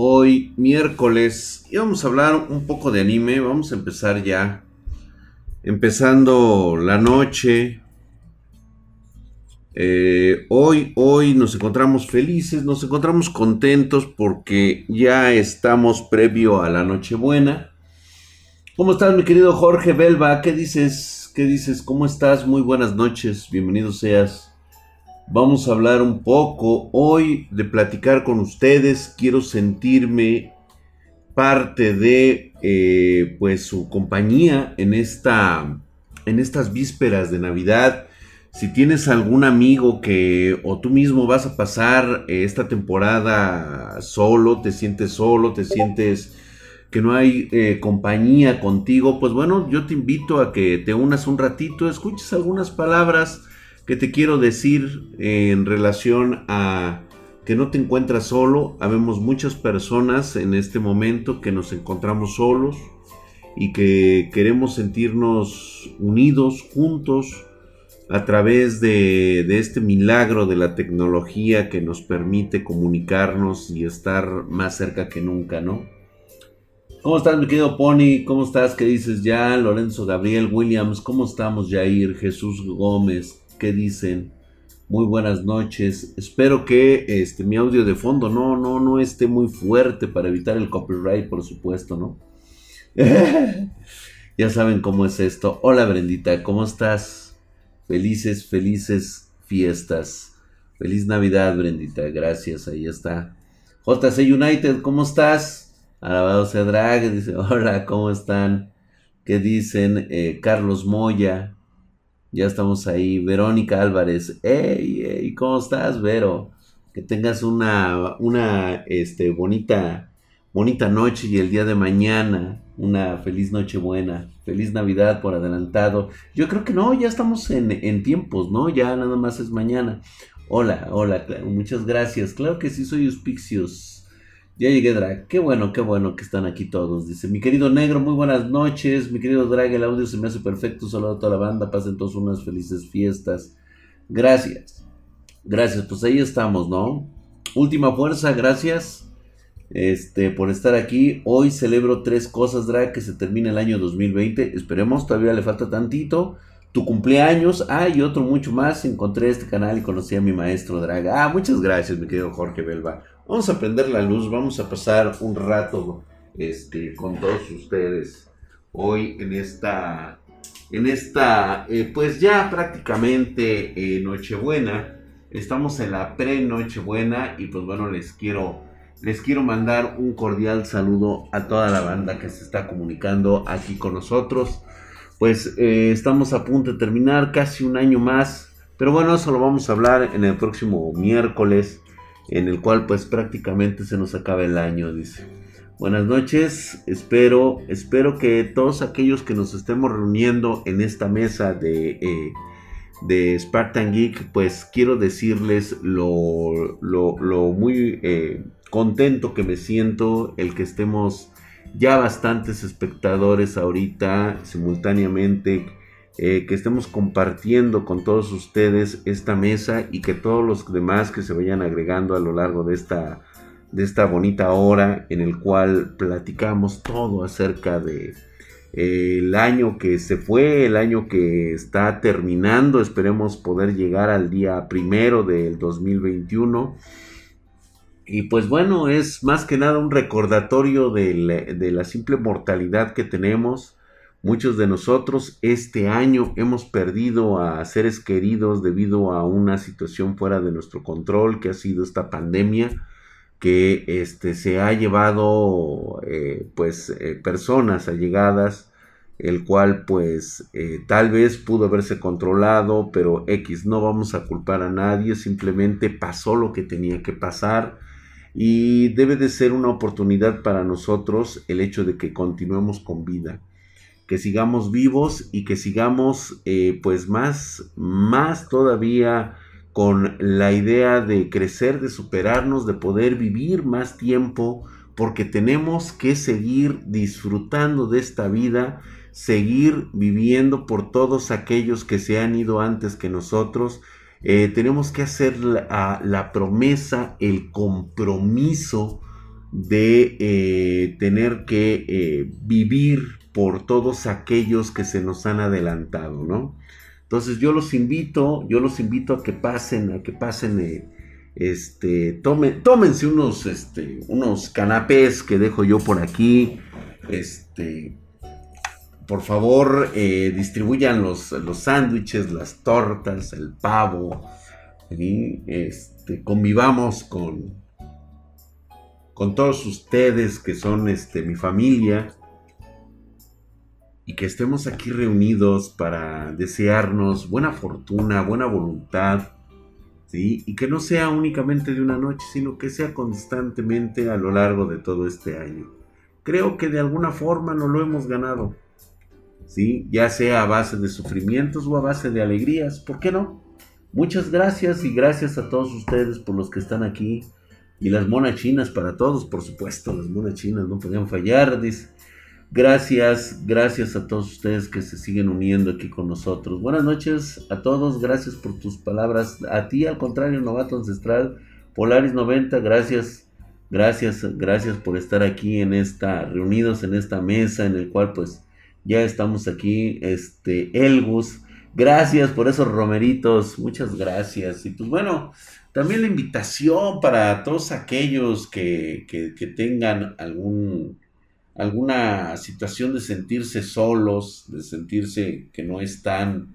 hoy miércoles y vamos a hablar un poco de anime. Vamos a empezar ya. Empezando la noche. Eh, hoy, hoy nos encontramos felices, nos encontramos contentos porque ya estamos previo a la Nochebuena. ¿Cómo estás, mi querido Jorge Belva? ¿Qué dices? ¿Qué dices? ¿Cómo estás? Muy buenas noches. Bienvenido seas. Vamos a hablar un poco hoy de platicar con ustedes. Quiero sentirme parte de eh, pues su compañía en esta en estas vísperas de Navidad. Si tienes algún amigo que o tú mismo vas a pasar eh, esta temporada solo, te sientes solo, te sientes que no hay eh, compañía contigo, pues bueno, yo te invito a que te unas un ratito, escuches algunas palabras que te quiero decir en relación a que no te encuentras solo. Habemos muchas personas en este momento que nos encontramos solos y que queremos sentirnos unidos, juntos, a través de, de, este milagro de la tecnología que nos permite comunicarnos y estar más cerca que nunca, ¿no? ¿Cómo estás, mi querido Pony? ¿Cómo estás? ¿Qué dices ya? Lorenzo Gabriel Williams, ¿cómo estamos, Jair? Jesús Gómez, ¿Qué dicen? Muy buenas noches. Espero que este mi audio de fondo no no no esté muy fuerte para evitar el copyright, por supuesto, ¿no? ya saben cómo es esto. Hola, Brendita, ¿cómo estás? Felices, felices fiestas. Feliz Navidad, Brendita. Gracias, ahí está. JC United, ¿cómo estás? Alabado sea Drag, dice, hola, ¿cómo están? ¿Qué dicen? Eh, Carlos Moya, ya estamos ahí. Verónica Álvarez. Hey, hey, ¿cómo estás, Vero? Que tengas una, una este, bonita, bonita noche y el día de mañana una feliz noche buena. Feliz Navidad por adelantado. Yo creo que no, ya estamos en, en tiempos, ¿no? Ya nada más es mañana. Hola, hola, muchas gracias. Claro que sí, soy Auspicios. Ya llegué, Drag. Qué bueno, qué bueno que están aquí todos. Dice, mi querido negro, muy buenas noches. Mi querido Drag, el audio se me hace perfecto. Saludo a toda la banda. Pasen todos unas felices fiestas. Gracias. Gracias. Pues ahí estamos, ¿no? Última fuerza, gracias. Este, por estar aquí. Hoy celebro tres cosas, Drag, que se termina el año 2020. Esperemos, todavía le falta tantito. Tu cumpleaños. Ah, y otro mucho más. Encontré este canal y conocí a mi maestro Drag. Ah, muchas gracias, mi querido Jorge Belva. Vamos a prender la luz, vamos a pasar un rato este, con todos ustedes hoy en esta, en esta, eh, pues ya prácticamente eh, Nochebuena. Estamos en la pre-Nochebuena y pues bueno, les quiero, les quiero mandar un cordial saludo a toda la banda que se está comunicando aquí con nosotros. Pues eh, estamos a punto de terminar casi un año más, pero bueno, eso lo vamos a hablar en el próximo miércoles en el cual pues prácticamente se nos acaba el año, dice. Buenas noches, espero, espero que todos aquellos que nos estemos reuniendo en esta mesa de, eh, de Spartan Geek, pues quiero decirles lo, lo, muy eh, contento que me siento, el que estemos ya bastantes espectadores ahorita simultáneamente eh, que estemos compartiendo con todos ustedes esta mesa y que todos los demás que se vayan agregando a lo largo de esta, de esta bonita hora en el cual platicamos todo acerca de eh, el año que se fue, el año que está terminando, esperemos poder llegar al día primero del 2021. Y pues bueno, es más que nada un recordatorio de de la simple mortalidad que tenemos, Muchos de nosotros este año hemos perdido a seres queridos debido a una situación fuera de nuestro control que ha sido esta pandemia que este, se ha llevado eh, pues eh, personas allegadas el cual pues eh, tal vez pudo haberse controlado pero X no vamos a culpar a nadie simplemente pasó lo que tenía que pasar. Y debe de ser una oportunidad para nosotros el hecho de que continuemos con vida que sigamos vivos y que sigamos eh, pues más, más todavía con la idea de crecer, de superarnos, de poder vivir más tiempo, porque tenemos que seguir disfrutando de esta vida, seguir viviendo por todos aquellos que se han ido antes que nosotros. Eh, tenemos que hacer la, la promesa, el compromiso de eh, tener que vivir por todos aquellos que se nos han adelantado, ¿no? Entonces yo los invito, yo los invito a que pasen, a que pasen, eh, este, tomen, tómense unos, este, unos canapés que dejo yo por aquí, este, por favor, distribuyan los, los sándwiches, las tortas, el pavo, y este, convivamos con, con todos ustedes que son este, mi familia y que estemos aquí reunidos para desearnos buena fortuna, buena voluntad, ¿sí? Y que no sea únicamente de una noche, sino que sea constantemente a lo largo de todo este año. Creo que de alguna forma no lo hemos ganado, ¿sí? Ya sea a base de sufrimientos o a base de alegrías, ¿por qué no? Muchas gracias y gracias a todos ustedes por los que están aquí y las monas chinas para todos, por supuesto, las monas chinas no podían fallar. Dice. Gracias, gracias a todos ustedes que se siguen uniendo aquí con nosotros. Buenas noches a todos, gracias por tus palabras. A ti, al contrario, Novato Ancestral, Polaris 90, gracias, gracias, gracias por estar aquí en esta, reunidos en esta mesa en el cual pues ya estamos aquí, este, Elgus. Gracias por esos romeritos, muchas gracias. Y pues bueno, también la invitación para todos aquellos que, tengan algún, alguna situación de sentirse solos, de sentirse que no están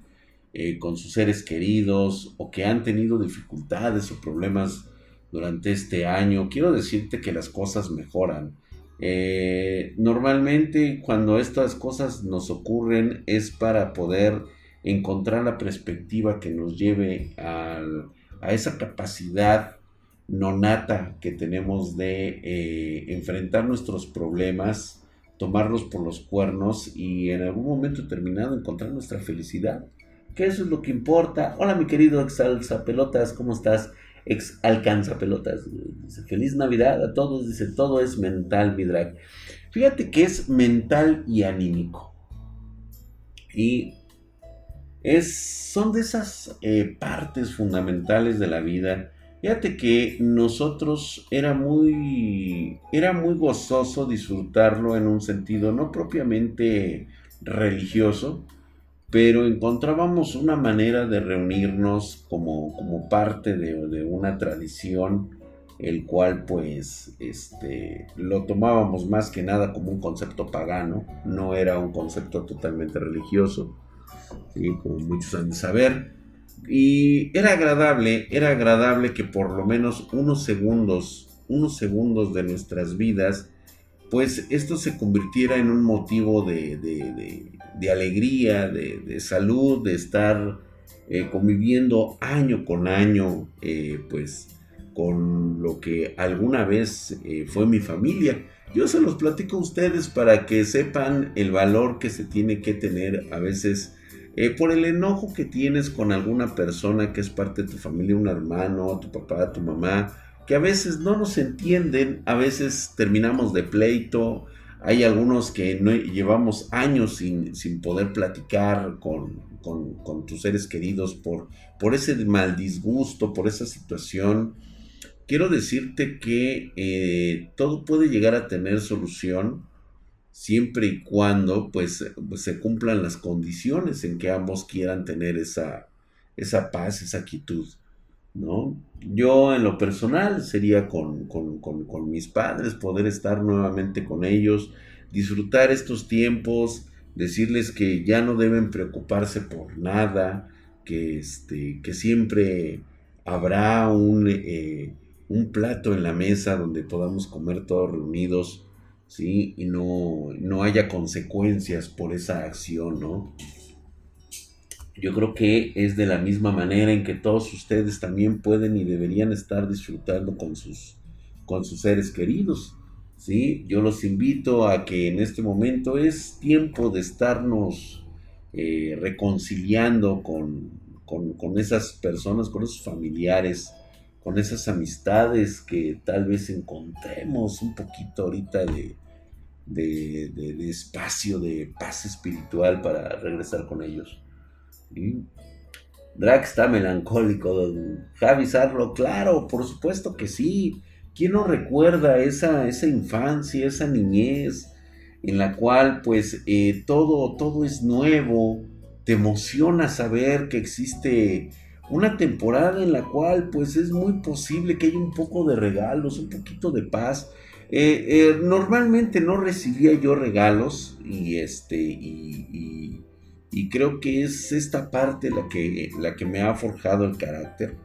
eh, con sus seres queridos o que han tenido dificultades o problemas durante este año. Quiero decirte que las cosas mejoran. Eh, normalmente cuando estas cosas nos ocurren es para poder encontrar la perspectiva que nos lleve al a esa capacidad nonata que tenemos de eh, enfrentar nuestros problemas, tomarlos por los cuernos y en algún momento determinado encontrar nuestra felicidad. Que eso es lo que importa. Hola mi querido ex ¿cómo estás? Ex alcanza pelotas. Feliz Navidad a todos. Dice, todo es mental, mi drag. Fíjate que es mental y anímico. Y es, son de esas eh, partes fundamentales de la vida. Fíjate que nosotros era muy, era muy gozoso disfrutarlo en un sentido no propiamente religioso, pero encontrábamos una manera de reunirnos como, como parte de, una tradición, el cual pues este, lo tomábamos más que nada como un concepto pagano, no era un concepto totalmente religioso como muchos han de saber. Y era agradable, era agradable que por lo menos unos segundos, unos segundos de nuestras vidas, pues esto se convirtiera en un motivo de, alegría, de, salud, de estar eh, conviviendo año con año, eh, pues con lo que alguna vez eh, fue mi familia. Yo se los platico a ustedes para que sepan el valor que se tiene que tener a veces eh, por el enojo que tienes con alguna persona que es parte de tu familia, un hermano, tu papá, tu mamá, que a veces no nos entienden, a veces terminamos de pleito, hay algunos que llevamos años sin, poder platicar con, tus seres queridos por, por ese mal disgusto, por esa situación. Quiero decirte que eh, todo puede llegar a tener solución siempre y cuando pues, pues, se cumplan las condiciones en que ambos quieran tener esa, esa paz, esa quietud, ¿no? Yo en lo personal sería con, con, mis padres, poder estar nuevamente con ellos, disfrutar estos tiempos, decirles que ya no deben preocuparse por nada, que, este, que siempre habrá un, eh, un plato en la mesa donde podamos comer todos reunidos, ¿sí? Y no, no haya consecuencias por esa acción, ¿no? Yo creo que es de la misma manera en que todos ustedes también pueden y deberían estar disfrutando con sus, con sus seres queridos. ¿sí? Yo los invito a que en este momento es tiempo de estarnos eh, reconciliando con, con, con, esas personas, con esos familiares, con esas amistades que tal vez encontremos un poquito ahorita de, de, espacio, de paz espiritual para regresar con ellos. Drag está melancólico, Javi Sarlo, claro, por supuesto que sí. ¿Quién no recuerda esa, esa infancia, esa niñez en la cual pues eh, todo, todo es nuevo? Te emociona saber que existe una temporada en la cual pues es muy posible que haya un poco de regalos, un poquito de paz. Eh, eh, normalmente no recibía yo regalos y este y, creo que es esta parte la que, la que me ha forjado el carácter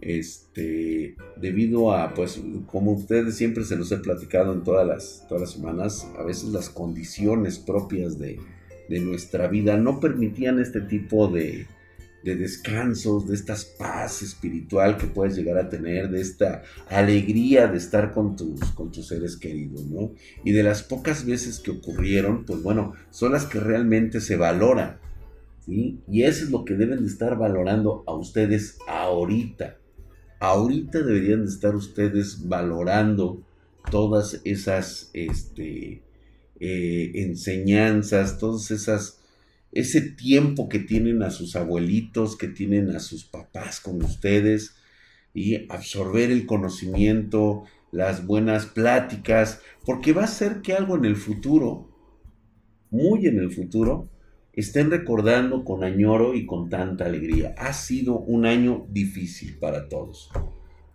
este, debido a, pues, como ustedes siempre se los he platicado en todas las, todas las semanas, a veces las condiciones propias de, de nuestra vida no permitían este tipo de, de descansos, de esta paz espiritual que puedes llegar a tener, de esta alegría de estar con tus, con tus seres queridos, ¿no? Y de las pocas veces que ocurrieron, pues bueno, son las que realmente se valoran, ¿sí? Y eso es lo que deben de estar valorando a ustedes ahorita ahorita deberían de estar ustedes valorando todas esas este, eh, enseñanzas, todas esas, ese tiempo que tienen a sus abuelitos, que tienen a sus papás con ustedes y absorber el conocimiento, las buenas pláticas, porque va a ser que algo en el futuro, muy en el futuro, estén recordando con añoro y con tanta alegría. Ha sido un año difícil para todos.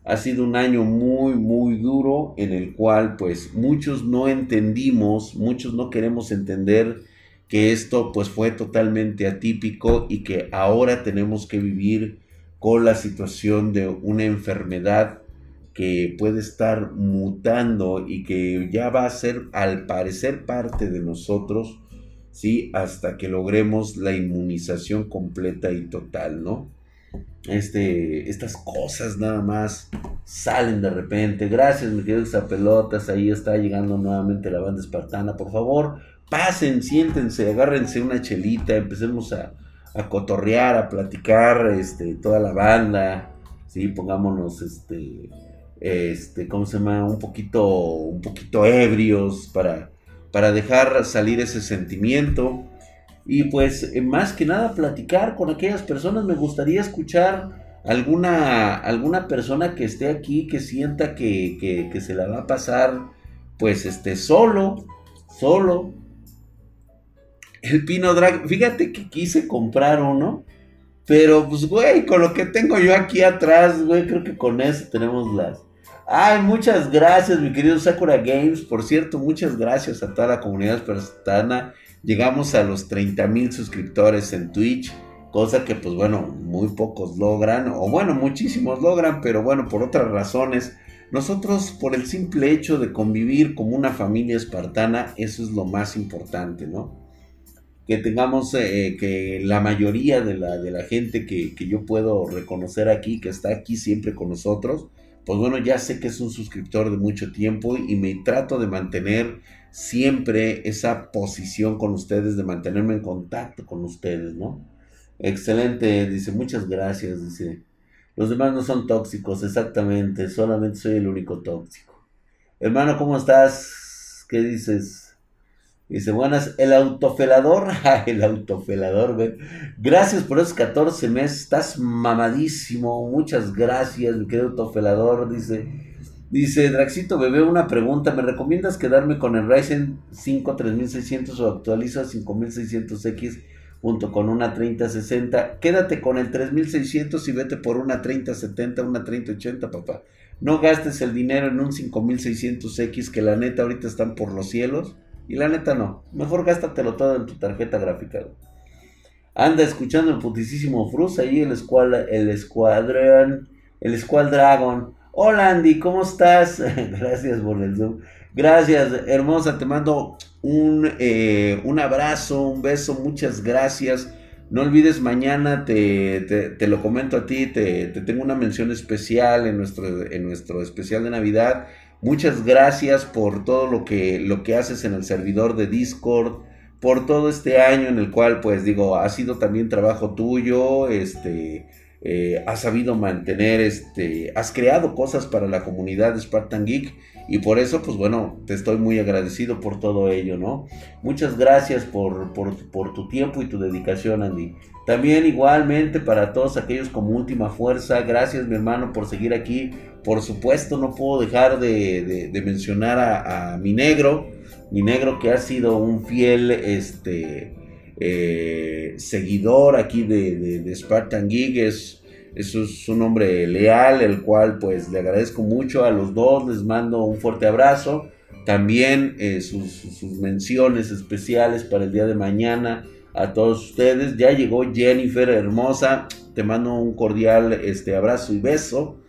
Ha sido un año muy, muy duro en el cual pues muchos no entendimos, muchos no queremos entender que esto pues fue totalmente atípico y que ahora tenemos que vivir con la situación de una enfermedad que puede estar mutando y que ya va a ser al parecer parte de nosotros ¿sí? Hasta que logremos la inmunización completa y total, ¿no? Este, estas cosas nada más salen de repente. Gracias, mi querido Zapelotas. Ahí está llegando nuevamente la banda espartana. Por favor, pasen, siéntense, agárrense una chelita, empecemos a, a cotorrear, a platicar, este, toda la banda. Sí, pongámonos, este, este, ¿cómo se llama? Un poquito, un poquito ebrios para para dejar salir ese sentimiento y pues eh, más que nada platicar con aquellas personas. Me gustaría escuchar alguna, alguna persona que esté aquí que sienta que, se la va a pasar pues este solo, solo. El Pino Drag, fíjate que quise comprar uno, pero pues güey, con lo que tengo yo aquí atrás, güey, creo que con eso tenemos las Ay, muchas gracias, mi querido Sakura Games. Por cierto, muchas gracias a toda la comunidad espartana. Llegamos a los 30 mil suscriptores en Twitch, cosa que, pues bueno, muy pocos logran, o bueno, muchísimos logran, pero bueno, por otras razones. Nosotros, por el simple hecho de convivir como una familia espartana, eso es lo más importante, ¿no? Que tengamos, eh, que la mayoría de la, de la gente que, que yo puedo reconocer aquí, que está aquí siempre con nosotros, pues bueno, ya sé que es un suscriptor de mucho tiempo y me trato de mantener siempre esa posición con ustedes, de mantenerme en contacto con ustedes, ¿no? Excelente, dice, muchas gracias, dice. Los demás no son tóxicos, exactamente, solamente soy el único tóxico. Hermano, ¿cómo estás? ¿Qué dices? Dice, buenas, el autofelador, el autofelador, güey. Gracias por esos 14 meses, estás mamadísimo, muchas gracias, mi querido autofelador, dice. Dice, Draxito Bebé, una pregunta, ¿me recomiendas quedarme con el Ryzen 5 3600 o actualiza 5600X junto con una 3060? Quédate con el 3600 y vete por una 3070, una 3080, papá. No gastes el dinero en un 5600X que la neta ahorita están por los cielos y la neta no. Mejor gástatelo todo en tu tarjeta gráfica. Anda escuchando el putisísimo Fruz ahí el escuadrón, el escuadrón, el escuadragon. Hola Andy, ¿cómo estás? Gracias por el zoom. Gracias, hermosa, te mando un, eh, un abrazo, un beso, muchas gracias. No olvides mañana, te, te, lo comento a ti, te, te, tengo una mención especial en nuestro, en nuestro especial de Navidad. Muchas gracias por todo lo que, lo que haces en el servidor de Discord, por todo este año en el cual, pues digo, ha sido también trabajo tuyo, este, eh, has sabido mantener, este, has creado cosas para la comunidad de Spartan Geek y por eso, pues bueno, te estoy muy agradecido por todo ello, ¿no? Muchas gracias por, por, tu tiempo y tu dedicación, Andy. También igualmente para todos aquellos como última fuerza, gracias mi hermano por seguir aquí. Por supuesto, no puedo dejar de, mencionar a, mi negro, mi negro que ha sido un fiel, este, eh, seguidor aquí de, Spartan Geek, es, es, un hombre leal, el cual pues le agradezco mucho a los dos, les mando un fuerte abrazo. También eh, sus, menciones especiales para el día de mañana a todos ustedes. Ya llegó Jennifer hermosa, te mando un cordial este, abrazo y beso.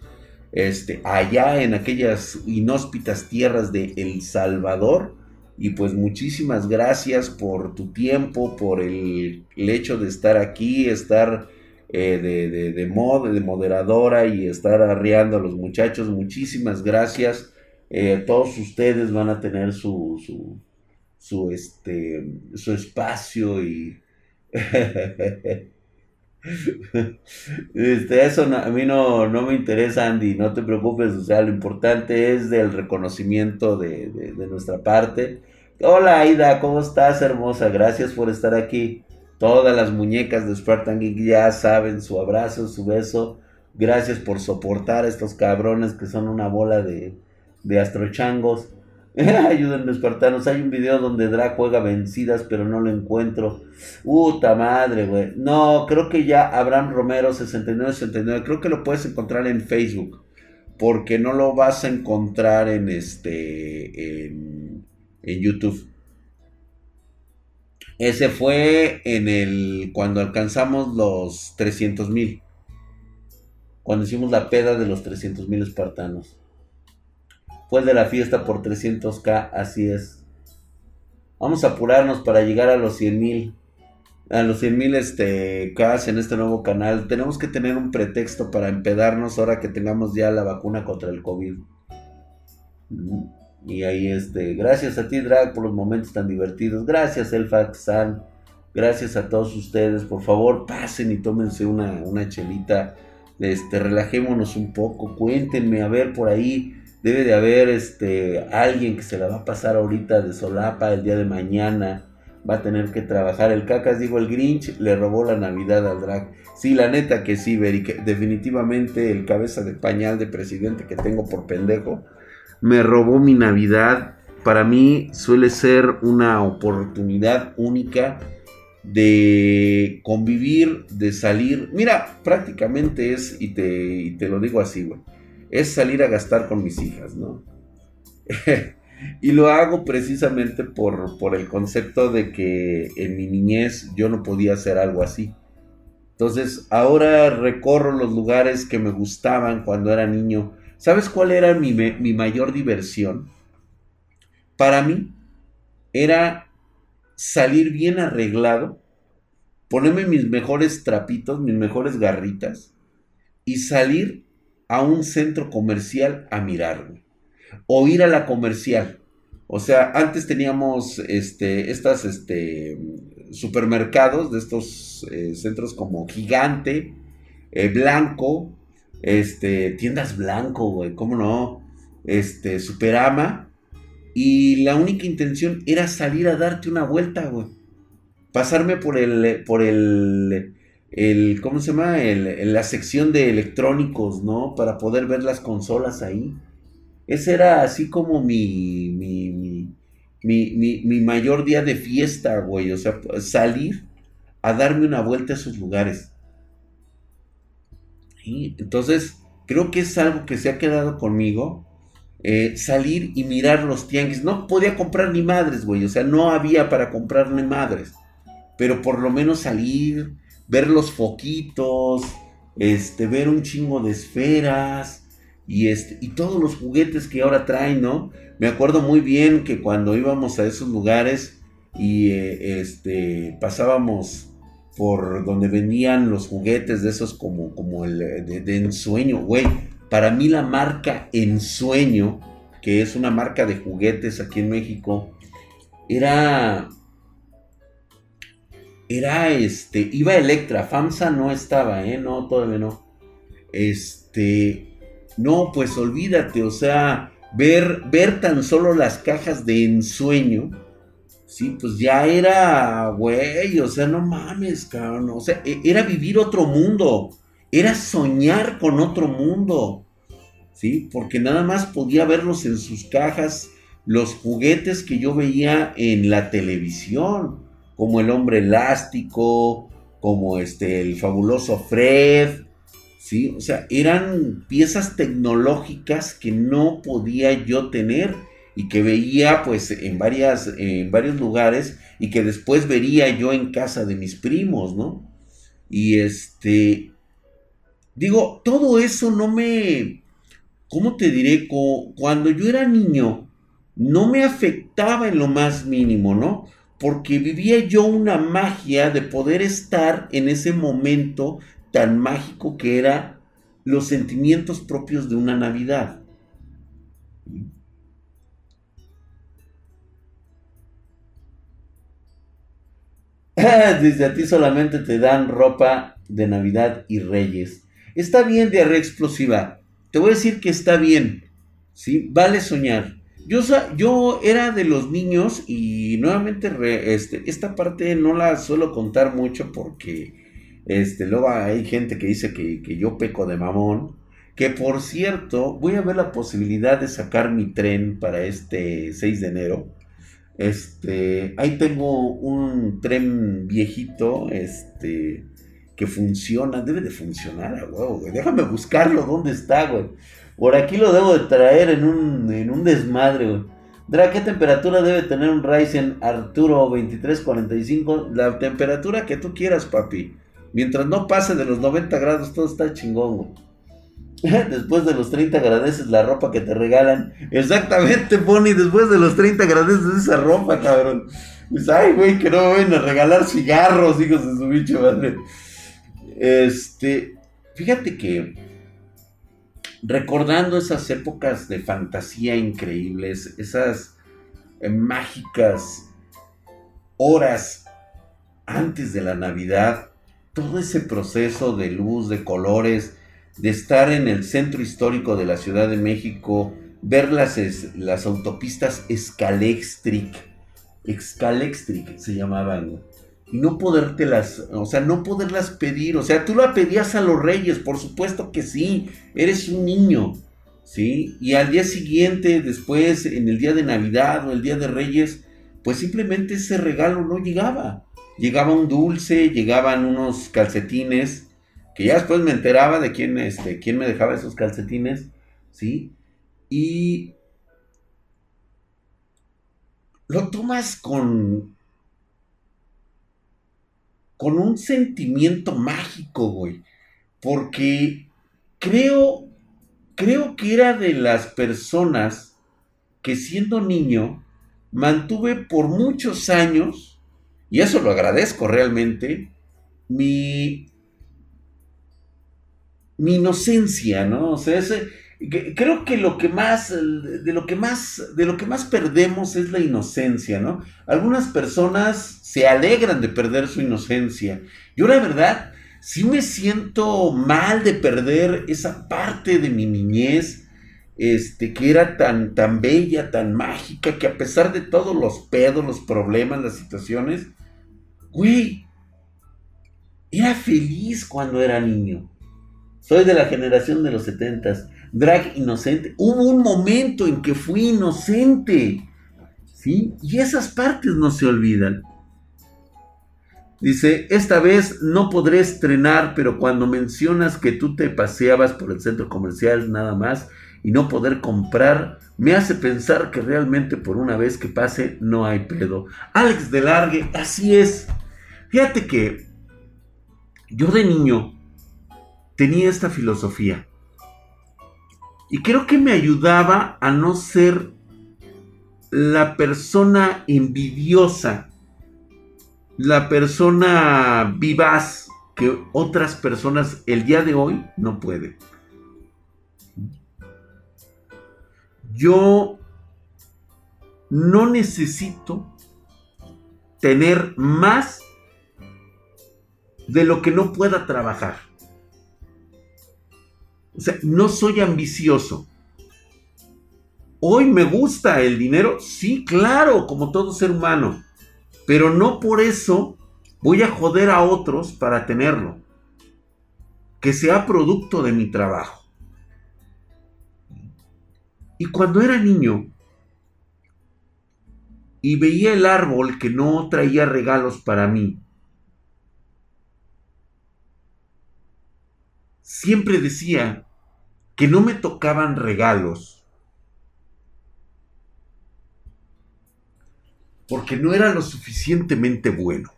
Este, allá en aquellas inhóspitas tierras de El Salvador y pues muchísimas gracias por tu tiempo, por el, hecho de estar aquí, estar eh, de, de, de, mod, de moderadora y estar arriando a los muchachos. Muchísimas gracias. Eh, todos ustedes van a tener su, su, este, su espacio y... Este, eso a mí no, no, me interesa, Andy, no te preocupes, o sea, lo importante es del reconocimiento de, de, nuestra parte. Hola Aida, ¿cómo estás, hermosa? Gracias por estar aquí. Todas las muñecas de Spartan Geek ya saben su abrazo, su beso. Gracias por soportar a estos cabrones que son una bola de, de astrochangos. Ayúdenme, espartanos. Hay un video donde Drag juega vencidas, pero no lo encuentro. Puta madre, güey. No, creo que ya Abraham Romero 6969. Creo que lo puedes encontrar en Facebook. Porque no lo vas a encontrar en este. en, en YouTube. Ese fue en el. cuando alcanzamos los 300 mil. Cuando hicimos la peda de los 300 mil espartanos. Fue de la fiesta por 300k, así es. Vamos a apurarnos para llegar a los 100 mil. A los 100 mil este, K en este nuevo canal. Tenemos que tener un pretexto para empedarnos ahora que tengamos ya la vacuna contra el COVID. Y ahí este, gracias a ti Drag por los momentos tan divertidos. Gracias Elfax San. Gracias a todos ustedes. Por favor, pasen y tómense una, una chelita. Este, relajémonos un poco. Cuéntenme a ver por ahí debe de haber este, alguien que se la va a pasar ahorita de solapa el día de mañana. Va a tener que trabajar. El cacas, digo, el Grinch le robó la Navidad al drag. Sí, la neta que sí, Beri, definitivamente el cabeza de pañal de presidente que tengo por pendejo me robó mi Navidad. Para mí suele ser una oportunidad única de convivir, de salir. Mira, prácticamente es, y te, lo digo así, es salir a gastar con mis hijas, ¿no? y lo hago precisamente por, por el concepto de que en mi niñez yo no podía hacer algo así. Entonces, ahora recorro los lugares que me gustaban cuando era niño. ¿Sabes cuál era mi, mi, mayor diversión? Para mí era salir bien arreglado, ponerme mis mejores trapitos, mis mejores garritas y salir a un centro comercial a mirarlo. O ir a la comercial. O sea, antes teníamos este, estas este, supermercados de estos eh, centros como Gigante, eh, Blanco, este, tiendas Blanco, güey, ¿cómo no? Este, Superama. Y la única intención era salir a darte una vuelta, güey. Pasarme por el, por el, el, ¿cómo se llama? El, la sección de electrónicos, ¿no? Para poder ver las consolas ahí. Ese era así como mi, mi, mi, mi, mayor día de fiesta, güey. O sea, salir a darme una vuelta a esos lugares. Entonces, creo que es algo que se ha quedado conmigo. Eh, salir y mirar los tianguis. No podía comprar ni madres, güey. O sea, no había para comprar ni madres. Pero por lo menos salir, ver los foquitos, este, ver un chingo de esferas y, este, y todos los juguetes que ahora traen, ¿no? Me acuerdo muy bien que cuando íbamos a esos lugares y eh, este, pasábamos por donde vendían los juguetes de esos como, como el de, de ensueño, güey. Para mí la marca Ensueño, que es una marca de juguetes aquí en México, era era este, iba Electra, FAMSA no estaba, ¿eh? No, todavía no. este, no, pues olvídate, o sea, ver, ver tan solo las cajas de ensueño, sí, pues ya era, güey, o sea, no mames, cabrón, o sea, e, era vivir otro mundo, era soñar con otro mundo, sí, porque nada más podía verlos en sus cajas, los juguetes que yo veía en la televisión, como el hombre elástico, como este, el fabuloso Fred, ¿sí? O sea, eran piezas tecnológicas que no podía yo tener y que veía pues en, varias, en varios lugares y que después vería yo en casa de mis primos, ¿no? Y este, digo, todo eso no me, ¿cómo te diré? Cuando yo era niño, no me afectaba en lo más mínimo, ¿no? Porque vivía yo una magia de poder estar en ese momento tan mágico que era los sentimientos propios de una Navidad. Desde a ti solamente te dan ropa de Navidad y Reyes. Está bien, diarrea explosiva. Te voy a decir que está bien. ¿Sí? Vale soñar. Yo, era de los niños y nuevamente este, esta parte no la suelo contar mucho porque este, luego hay gente que dice que, yo peco de mamón. Que por cierto, voy a ver la posibilidad de sacar mi tren para este 6 de enero. Este, ahí tengo un tren viejito, este, que funciona, debe de funcionar, güey. Déjame buscarlo, ¿dónde está, güey? Por aquí lo debo de traer en un, en un desmadre, güey. Dra, ¿qué temperatura debe tener un Ryzen Arturo 2345? La temperatura que tú quieras, papi. Mientras no pase de los 90 grados, todo está chingón, Después de los 30 agradeces la ropa que te regalan. Exactamente, Pony. Después de los 30 agradeces esa ropa, cabrón. Pues, ay, güey, que no me vayan a regalar cigarros, hijos de su bicho madre. Este, fíjate que recordando esas épocas de fantasía increíbles, esas eh, mágicas horas antes de la Navidad, todo ese proceso de luz, de colores, de estar en el centro histórico de la Ciudad de México, ver las, las autopistas Scalextric, Scalextric se llamaban, y no podértelas, o sea, no poderlas pedir, o sea, tú la pedías a los reyes, por supuesto que sí, eres un niño, ¿sí? Y al día siguiente, después, en el día de Navidad o el día de Reyes, pues simplemente ese regalo no llegaba. Llegaba un dulce, llegaban unos calcetines, que ya después me enteraba de quién, este, quién me dejaba esos calcetines, ¿sí? Y lo tomas con, con un sentimiento mágico, güey, porque creo, creo que era de las personas que siendo niño mantuve por muchos años, y eso lo agradezco realmente, mi, mi inocencia, ¿no? O sea, creo que lo que más, de lo que más, de lo que más perdemos es la inocencia, ¿no? Algunas personas se alegran de perder su inocencia. Yo la verdad, sí me siento mal de perder esa parte de mi niñez, este, que era tan, tan bella, tan mágica, que a pesar de todos los pedos, los problemas, las situaciones, Güey, era feliz cuando era niño. Soy de la generación de los setentas. Drag inocente. Hubo un momento en que fui inocente. ¿Sí? Y esas partes no se olvidan. Dice, esta vez no podré estrenar, pero cuando mencionas que tú te paseabas por el centro comercial nada más y no poder comprar, me hace pensar que realmente por una vez que pase no hay pedo. Alex de Largue, así es. Fíjate que yo de niño tenía esta filosofía. Y creo que me ayudaba a no ser la persona envidiosa, la persona vivaz que otras personas el día de hoy no pueden. Yo no necesito tener más de lo que no pueda trabajar. O sea, no soy ambicioso. Hoy me gusta el dinero, sí, claro, como todo ser humano. Pero no por eso voy a joder a otros para tenerlo. Que sea producto de mi trabajo. Y cuando era niño y veía el árbol que no traía regalos para mí, siempre decía que no me tocaban regalos porque no era lo suficientemente bueno.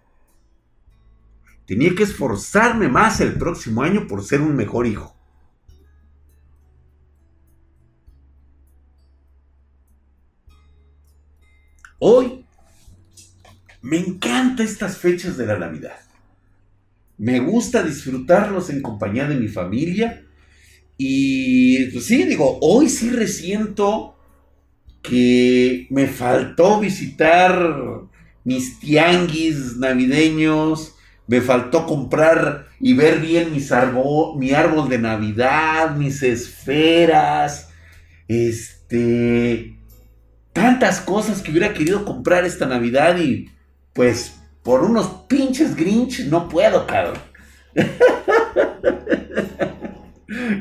Tenía que esforzarme más el próximo año por ser un mejor hijo. Hoy me encantan estas fechas de la Navidad. Me gusta disfrutarlos en compañía de mi familia. Y pues sí, digo, hoy sí resiento que me faltó visitar mis tianguis navideños, me faltó comprar y ver bien mis mi árbol de Navidad, mis esferas, este, tantas cosas que hubiera querido comprar esta Navidad y pues por unos pinches Grinch no puedo, cabrón.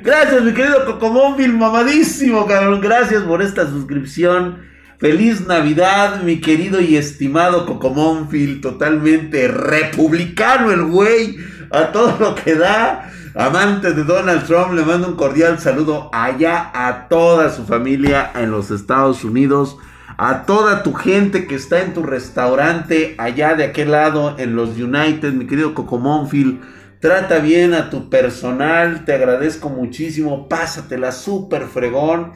Gracias, mi querido Cocomóvil, mamadísimo, cabrón. Gracias por esta suscripción. Feliz Navidad, mi querido y estimado Cocomónfil, totalmente republicano el güey, a todo lo que da. Amante de Donald Trump, le mando un cordial saludo allá a toda su familia en los Estados Unidos, a toda tu gente que está en tu restaurante allá de aquel lado en los United, mi querido Cocomónfil. Trata bien a tu personal, te agradezco muchísimo, pásatela súper fregón.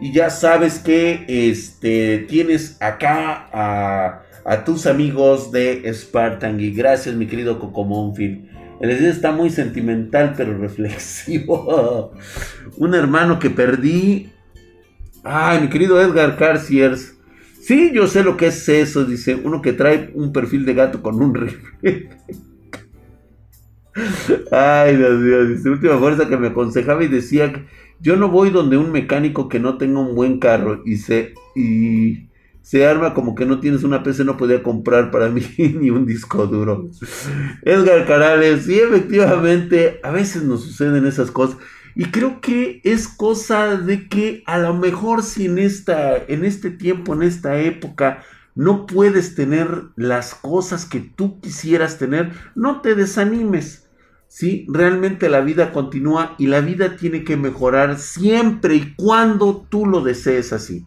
Y ya sabes que este, tienes acá a, tus amigos de Spartan y gracias mi querido Coco Monfield. El está muy sentimental pero reflexivo. Un hermano que perdí. Ay, mi querido Edgar Carciers. Sí, yo sé lo que es eso, dice. Uno que trae un perfil de gato con un rifle. Ay, Dios mío, dice, última fuerza que me aconsejaba y decía que yo no voy donde un mecánico que no tenga un buen carro y se, y se arma como que no tienes una PC, no podía comprar para mí ni un disco duro. Edgar Carales, sí, efectivamente, a veces nos suceden esas cosas. Y creo que es cosa de que a lo mejor si en, esta, en este tiempo, en esta época, no puedes tener las cosas que tú quisieras tener, no te desanimes ¿sí? Realmente la vida continúa y la vida tiene que mejorar siempre y cuando tú lo desees así.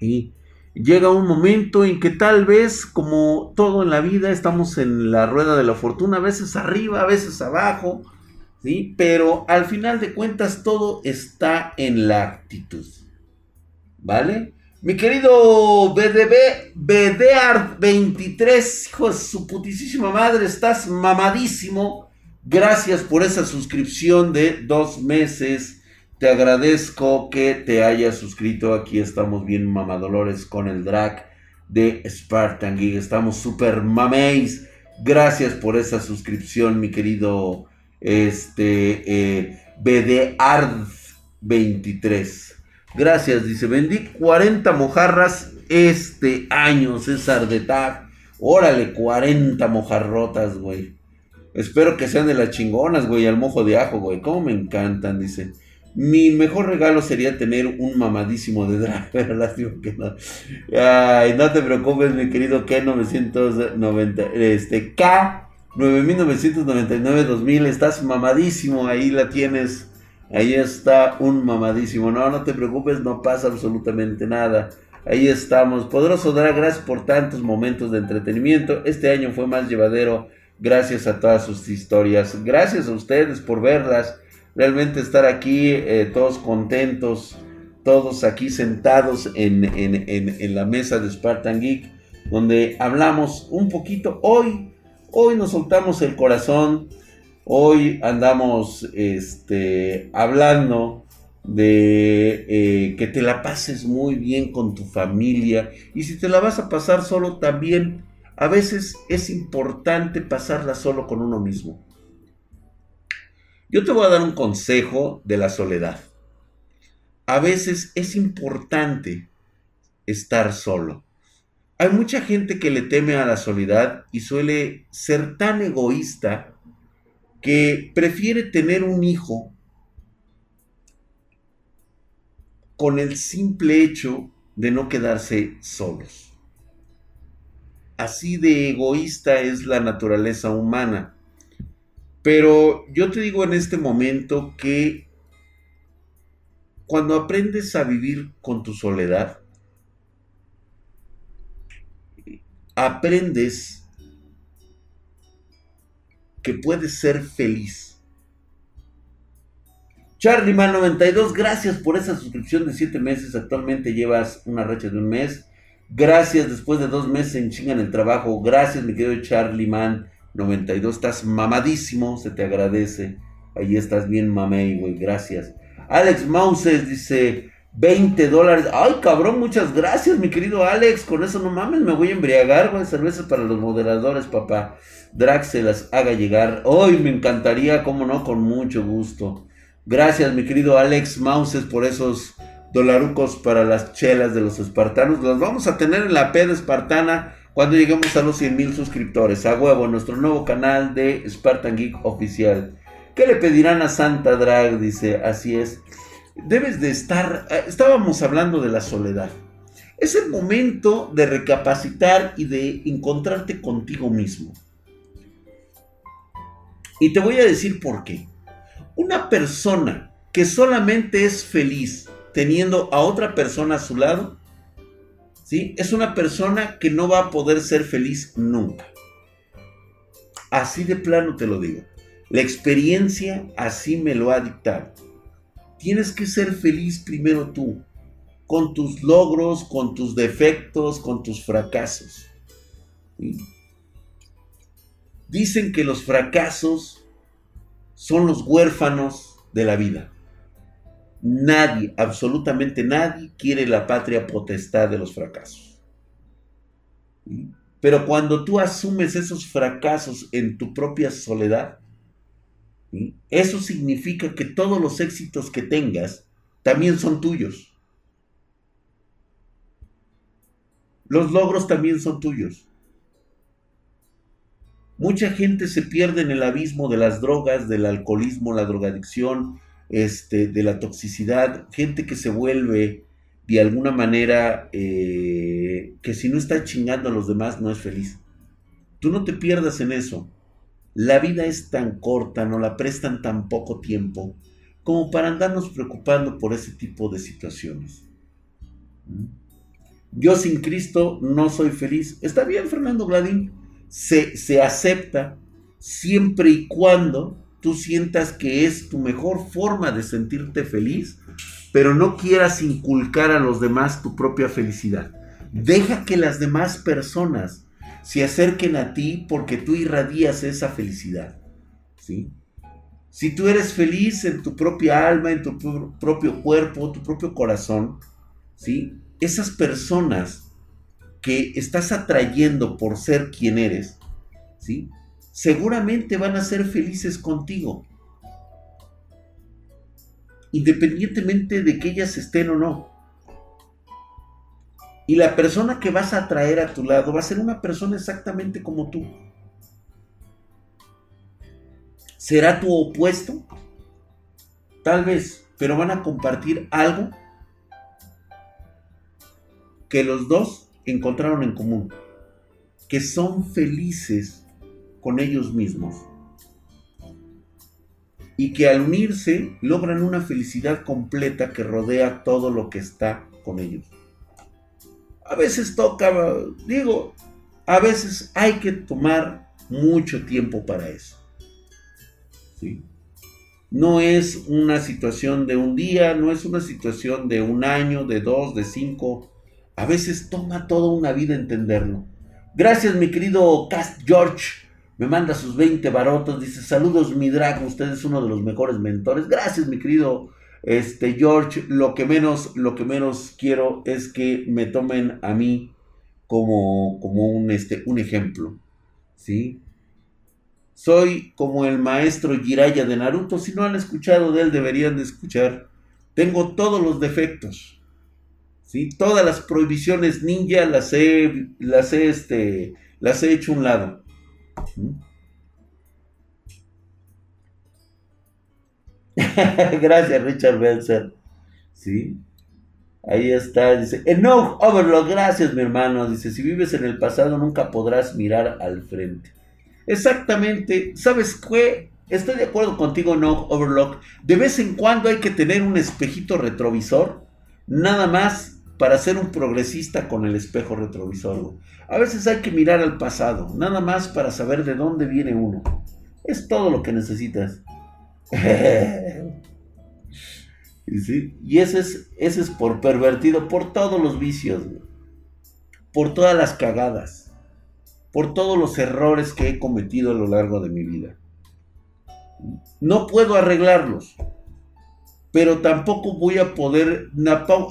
Y llega un momento en que tal vez, como todo en la vida, estamos en la rueda de la fortuna, a veces arriba, a veces abajo, ¿sí? Pero al final de cuentas todo está en la actitud. ¿Vale? Mi querido BDB, BDAR23, hijo de su putísima madre, estás mamadísimo. Gracias por esa suscripción de dos meses. Te agradezco que te hayas suscrito. Aquí estamos bien mamadolores con el drag de Spartan Geek. Estamos super mameis. Gracias por esa suscripción, mi querido este, eh, BDAR23. Gracias, dice. Vendí 40 mojarras este año, César de Tag. Órale, 40 mojarrotas, güey. Espero que sean de las chingonas, güey, al mojo de ajo, güey. Cómo me encantan, dice. Mi mejor regalo sería tener un mamadísimo de drag, pero lástima que no. Ay, no te preocupes, mi querido K990, este, K 9999-2000, estás mamadísimo, ahí la tienes. Ahí está un mamadísimo. No, no te preocupes, no pasa absolutamente nada. Ahí estamos. Poderoso Drag, gracias por tantos momentos de entretenimiento. Este año fue más llevadero gracias a todas sus historias. Gracias a ustedes por verlas. Realmente estar aquí eh, todos contentos, todos aquí sentados en, en la mesa de Spartan Geek, donde hablamos un poquito. Hoy, hoy nos soltamos el corazón Hoy andamos este, hablando de eh, que te la pases muy bien con tu familia y si te la vas a pasar solo también, a veces es importante pasarla solo con uno mismo. Yo te voy a dar un consejo de la soledad. A veces es importante estar solo. Hay mucha gente que le teme a la soledad y suele ser tan egoísta que prefiere tener un hijo con el simple hecho de no quedarse solos. Así de egoísta es la naturaleza humana. Pero yo te digo en este momento que cuando aprendes a vivir con tu soledad, aprendes que puedes ser feliz. Charlie Man 92, gracias por esa suscripción de 7 meses. Actualmente llevas una racha de un mes. Gracias después de dos meses en chinga en el trabajo. Gracias, mi querido Charlie Man 92. Estás mamadísimo, se te agradece. Ahí estás bien mamey, güey. Gracias. Alex Mouses dice 20 dólares. Ay, cabrón, muchas gracias, mi querido Alex. Con eso no mames, me voy a embriagar, güey. Cervezas para los moderadores, papá. Drax se las haga llegar. Hoy me encantaría, como no, con mucho gusto. Gracias, mi querido Alex Mouses, por esos dolarucos para las chelas de los espartanos. Los vamos a tener en la peda espartana cuando lleguemos a los 100 mil suscriptores. A huevo, nuestro nuevo canal de Spartan Geek oficial. ¿Qué le pedirán a Santa Drag? Dice, así es. Debes de estar... Eh, estábamos hablando de la soledad. Es el momento de recapacitar y de encontrarte contigo mismo. Y te voy a decir por qué. Una persona que solamente es feliz teniendo a otra persona a su lado, ¿sí? Es una persona que no va a poder ser feliz nunca. Así de plano te lo digo. La experiencia así me lo ha dictado. Tienes que ser feliz primero tú, con tus logros, con tus defectos, con tus fracasos. Dicen que los fracasos son los huérfanos de la vida. Nadie, absolutamente nadie, quiere la patria potestad de los fracasos. Pero cuando tú asumes esos fracasos en tu propia soledad, eso significa que todos los éxitos que tengas también son tuyos. Los logros también son tuyos. Mucha gente se pierde en el abismo de las drogas, del alcoholismo, la drogadicción, este, de la toxicidad. Gente que se vuelve de alguna manera eh, que si no está chingando a los demás no es feliz. Tú no te pierdas en eso. La vida es tan corta, no la prestan tan poco tiempo como para andarnos preocupando por ese tipo de situaciones. ¿Mm? Yo sin Cristo no soy feliz. Está bien, Fernando Gladín se, acepta siempre y cuando tú sientas que es tu mejor forma de sentirte feliz, pero no quieras inculcar a los demás tu propia felicidad. Deja que las demás personas se acerquen a ti porque tú irradias esa felicidad. ¿sí? Si tú eres feliz en tu propia alma, en tu propio cuerpo, tu propio corazón, ¿sí? esas personas que estás atrayendo por ser quien eres, ¿sí? Seguramente van a ser felices contigo. Independientemente de que ellas estén o no. Y la persona que vas a atraer a tu lado va a ser una persona exactamente como tú. ¿Será tu opuesto? Tal vez, pero van a compartir algo que los dos encontraron en común, que son felices con ellos mismos y que al unirse logran una felicidad completa que rodea todo lo que está con ellos. A veces toca, digo, a veces hay que tomar mucho tiempo para eso. No es una situación de un día, no es una situación de un año, de dos, de cinco, a veces toma toda una vida entenderlo. Gracias, mi querido Cast George. Me manda sus 20 barotos. Dice: Saludos, mi drag. Usted es uno de los mejores mentores. Gracias, mi querido este, George. Lo que menos, lo que menos quiero es que me tomen a mí como, como un, este, un ejemplo. ¿Sí? Soy como el maestro Jiraiya de Naruto. Si no han escuchado de él, deberían de escuchar. Tengo todos los defectos. ¿sí? Todas las prohibiciones ninja las he, las he, este, las he hecho un lado. Gracias, Richard Belzer. ¿Sí? Ahí está, dice, Enough Overlock, gracias mi hermano. Dice, si vives en el pasado nunca podrás mirar al frente. Exactamente, ¿sabes qué? Estoy de acuerdo contigo, no Overlock. De vez en cuando hay que tener un espejito retrovisor, nada más para ser un progresista con el espejo retrovisor. A veces hay que mirar al pasado, nada más para saber de dónde viene uno. Es todo lo que necesitas. Y ese es, ese es por pervertido, por todos los vicios, por todas las cagadas, por todos los errores que he cometido a lo largo de mi vida. No puedo arreglarlos, pero tampoco voy a poder,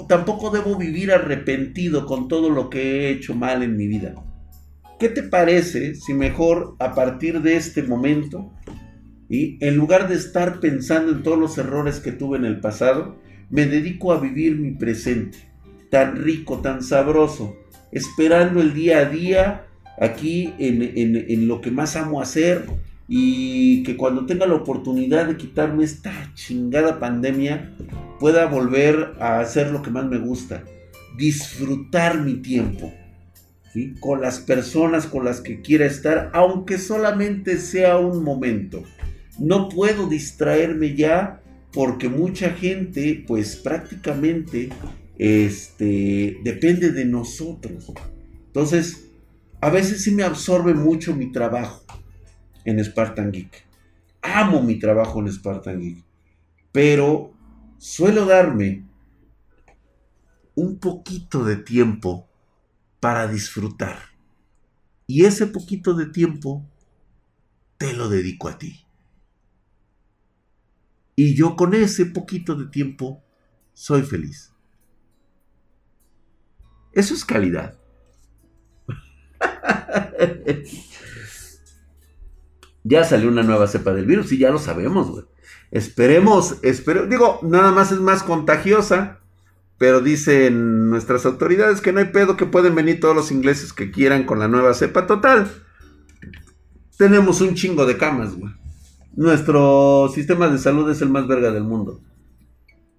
tampoco debo vivir arrepentido con todo lo que he hecho mal en mi vida. ¿Qué te parece si mejor a partir de este momento y en lugar de estar pensando en todos los errores que tuve en el pasado, me dedico a vivir mi presente, tan rico, tan sabroso, esperando el día a día aquí en, lo que más amo hacer y que cuando tenga la oportunidad de quitarme esta chingada pandemia, pueda volver a hacer lo que más me gusta, disfrutar mi tiempo. con las personas con las que quiera estar, aunque solamente sea un momento. No puedo distraerme ya porque mucha gente, pues prácticamente, este, depende de nosotros. Entonces, a veces sí me absorbe mucho mi trabajo en Spartan Geek. Amo mi trabajo en Spartan Geek. Pero suelo darme un poquito de tiempo para disfrutar. Y ese poquito de tiempo te lo dedico a ti. Y yo con ese poquito de tiempo soy feliz. Eso es calidad. ya salió una nueva cepa del virus y ya lo sabemos, güey. Esperemos, espero, digo, nada más es más contagiosa, pero dicen nuestras autoridades que no hay pedo que pueden venir todos los ingleses que quieran con la nueva cepa total. Tenemos un chingo de camas, güey. Nuestro sistema de salud es el más verga del mundo.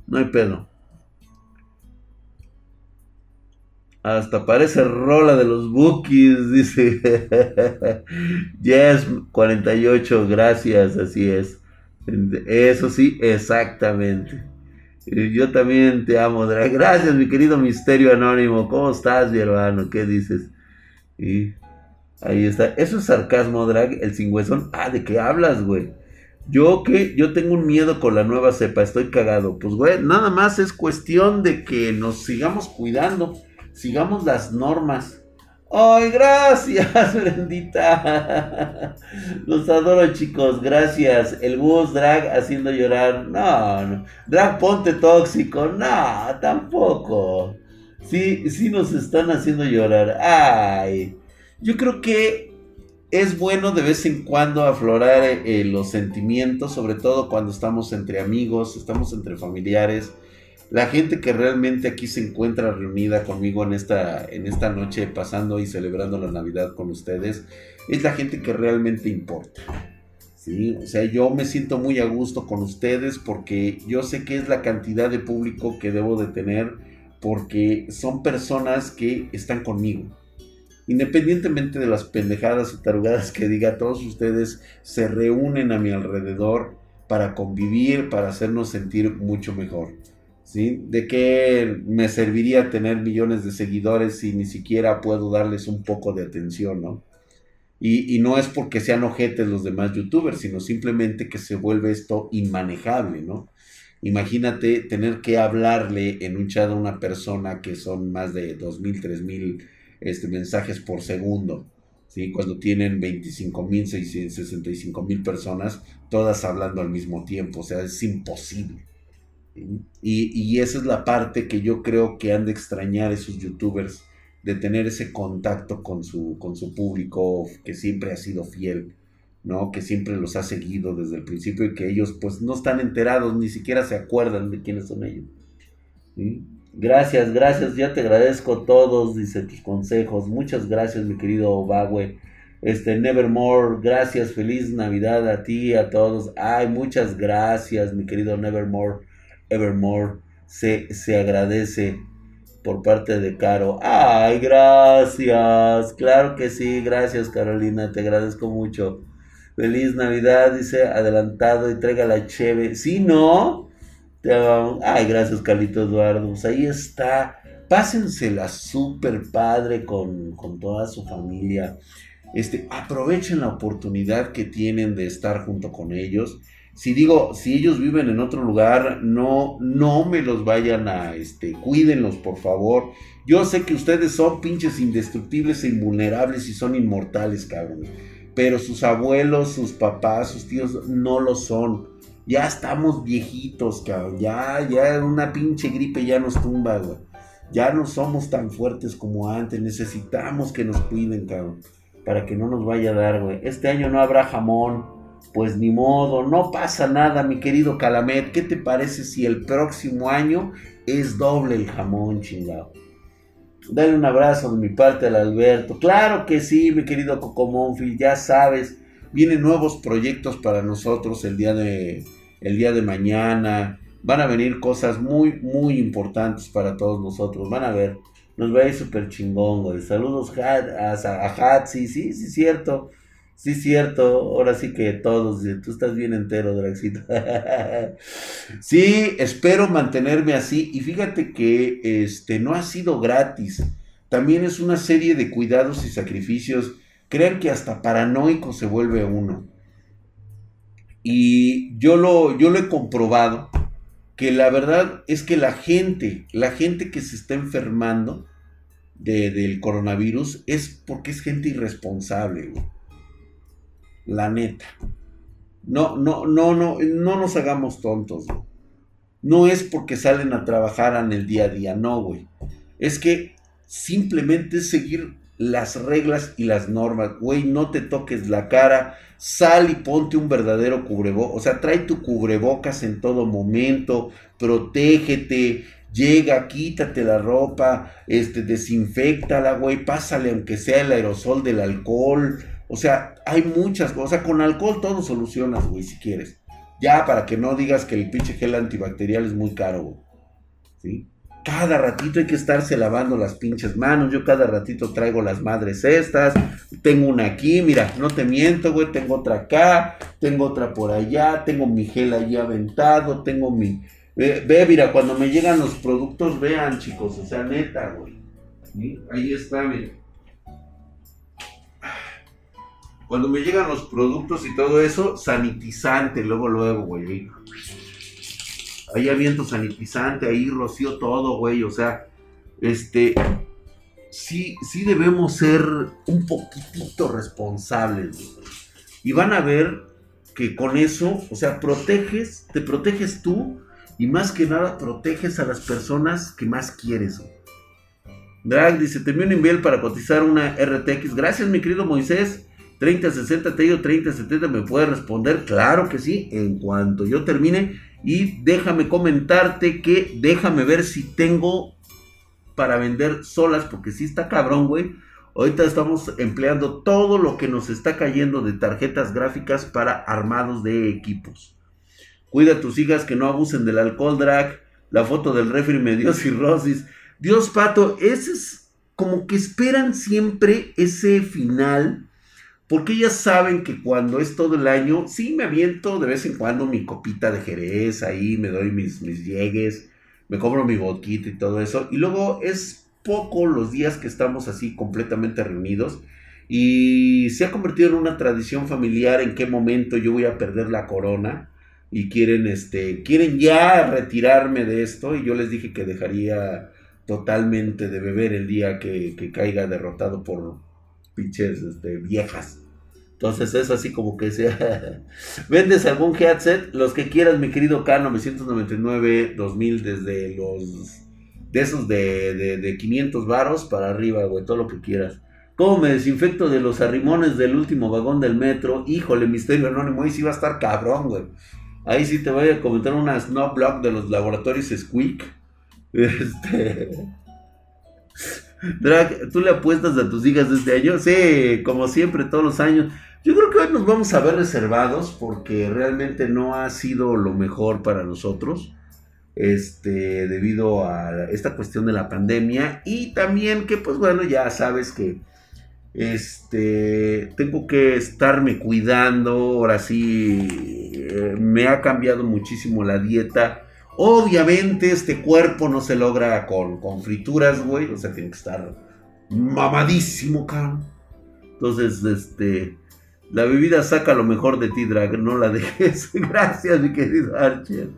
No hay pedo. Hasta parece rola de los bookies, dice. yes, 48, gracias, así es. Eso sí, exactamente. Yo también te amo, Drag. Gracias, mi querido Misterio Anónimo. ¿Cómo estás, mi hermano? ¿Qué dices? Y ahí está. Eso es sarcasmo, Drag, el sin huesón. Ah, ¿de qué hablas, güey? Yo que yo tengo un miedo con la nueva cepa, estoy cagado. Pues güey, nada más es cuestión de que nos sigamos cuidando, sigamos las normas. ¡Ay, gracias, Brendita! Los adoro, chicos, gracias. El bus drag haciendo llorar. No, no. Drag ponte tóxico. No, tampoco. Sí, sí nos están haciendo llorar. Ay. Yo creo que es bueno de vez en cuando aflorar eh, los sentimientos, sobre todo cuando estamos entre amigos, estamos entre familiares. La gente que realmente aquí se encuentra reunida conmigo en esta, en esta noche, pasando y celebrando la Navidad con ustedes, es la gente que realmente importa. ¿sí? O sea, yo me siento muy a gusto con ustedes porque yo sé que es la cantidad de público que debo de tener porque son personas que están conmigo independientemente de las pendejadas y tarugadas que diga, todos ustedes se reúnen a mi alrededor para convivir, para hacernos sentir mucho mejor. ¿Sí? ¿De qué me serviría tener millones de seguidores si ni siquiera puedo darles un poco de atención, ¿no? Y, y, no es porque sean ojetes los demás youtubers, sino simplemente que se vuelve esto inmanejable, ¿no? Imagínate tener que hablarle en un chat a una persona que son más de 2.000, 3.000 este, mensajes por segundo. ¿sí? Cuando tienen 25 mil, 65 mil personas, todas hablando al mismo tiempo. O sea, es imposible. Y, y, esa es la parte que yo creo que han de extrañar esos youtubers, de tener ese contacto con su, con su público que siempre ha sido fiel. ¿no? Que siempre los ha seguido desde el principio y que ellos pues no están enterados, ni siquiera se acuerdan de quiénes son ellos. Gracias, gracias, ya te agradezco todos, dice tus consejos. Muchas gracias, mi querido Obagüe. Este, Nevermore, gracias, feliz Navidad a ti, a todos. Ay, muchas gracias, mi querido Nevermore, Evermore. Se, se agradece por parte de Caro. Ay, gracias. Claro que sí, gracias Carolina, te agradezco mucho. Feliz Navidad, dice adelantado y traiga la cheve. Si no, te Ay, gracias Carlito Eduardo. Pues ahí está. Pásensela súper padre con, con toda su familia. Este, aprovechen la oportunidad que tienen de estar junto con ellos si digo, si ellos viven en otro lugar, no, no me los vayan a, este, cuídenlos, por favor. Yo sé que ustedes son pinches indestructibles e invulnerables y son inmortales, cabrón. Pero sus abuelos, sus papás, sus tíos no lo son. Ya estamos viejitos, cabrón. Ya, ya una pinche gripe ya nos tumba, güey. Ya no somos tan fuertes como antes. Necesitamos que nos cuiden, cabrón. Para que no nos vaya a dar, güey. Este año no habrá jamón pues ni modo, no pasa nada, mi querido Calamet. ¿Qué te parece si el próximo año es doble el jamón, chingado? Dale un abrazo de mi parte al Alberto. Claro que sí, mi querido Cocomonfi, ya sabes, vienen nuevos proyectos para nosotros el día de, el día de mañana. Van a venir cosas muy, muy importantes para todos nosotros. Van a ver, nos va a ir súper chingón, güey. Saludos a, a, sí, sí, sí, cierto. Sí, cierto, ahora sí que todos, tú estás bien entero, Draxito. sí, espero mantenerme así y fíjate que este no ha sido gratis. También es una serie de cuidados y sacrificios. Crean que hasta paranoico se vuelve uno. Y yo lo, yo lo he comprobado que la verdad es que la gente, la gente que se está enfermando de, del coronavirus es porque es gente irresponsable. La neta. No, no, no, no, no nos hagamos tontos, No es porque salen a trabajar en el día a día, no, güey. Es que simplemente es seguir las reglas y las normas. Güey, no te toques la cara, sal y ponte un verdadero cubrebocas. O sea, trae tu cubrebocas en todo momento, protégete, llega, quítate la ropa, este, desinfectala, güey, pásale aunque sea el aerosol del alcohol. O sea, hay muchas cosas. Con alcohol todo solucionas, güey, si quieres. Ya, para que no digas que el pinche gel antibacterial es muy caro, güey. ¿Sí? Cada ratito hay que estarse lavando las pinches manos. Yo cada ratito traigo las madres estas. Tengo una aquí, mira, no te miento, güey. Tengo otra acá, tengo otra por allá, tengo mi gel allí aventado, tengo mi... Ve, ve mira, cuando me llegan los productos, vean, chicos, o sea, neta, güey. Ahí está, mira. Cuando me llegan los productos y todo eso, sanitizante, luego, luego, güey. Ahí aviento sanitizante, ahí rocío todo, güey. O sea, este, sí, sí debemos ser un poquitito responsables. Y van a ver que con eso, o sea, proteges, te proteges tú y más que nada proteges a las personas que más quieres. Drag dice, te envío un email para cotizar una RTX. Gracias, mi querido Moisés. 3060 te digo 3070 me puede responder, claro que sí, en cuanto yo termine. Y déjame comentarte que déjame ver si tengo para vender solas, porque si está cabrón, güey. Ahorita estamos empleando todo lo que nos está cayendo de tarjetas gráficas para armados de equipos. Cuida a tus hijas que no abusen del alcohol drag. La foto del refri me dio cirrosis. Dios pato, ese es como que esperan siempre ese final porque ellas saben que cuando es todo el año, sí me aviento de vez en cuando mi copita de jerez, ahí me doy mis, mis llegues, me compro mi boquita y todo eso. Y luego es poco los días que estamos así completamente reunidos. Y se ha convertido en una tradición familiar en qué momento yo voy a perder la corona. Y quieren, este, quieren ya retirarme de esto. Y yo les dije que dejaría totalmente de beber el día que, que caiga derrotado por, pinches este, viejas. Entonces es así como que sea. ¿Vendes algún headset? Los que quieras, mi querido K999 2000 desde los. De esos de, de, 500 varos para arriba, güey, todo lo que quieras. ¿Cómo me desinfecto de los arrimones del último vagón del metro? Híjole, misterio anónimo, ahí sí va a estar cabrón, güey. Ahí sí te voy a comentar una snowblock de los laboratorios Squeak. Este. Drag, ¿tú le apuestas a tus hijas este año? Sí, como siempre, todos los años. Yo creo que hoy nos vamos a ver reservados porque realmente no ha sido lo mejor para nosotros. Este, debido a esta cuestión de la pandemia. Y también que, pues bueno, ya sabes que este, tengo que estarme cuidando, ahora sí, eh, me ha cambiado muchísimo la dieta. Obviamente este cuerpo no se logra con, con frituras, güey, o sea, tiene que estar mamadísimo, cabrón. Entonces, este, la bebida saca lo mejor de ti, Drag, no la dejes. Gracias, mi querido Archer.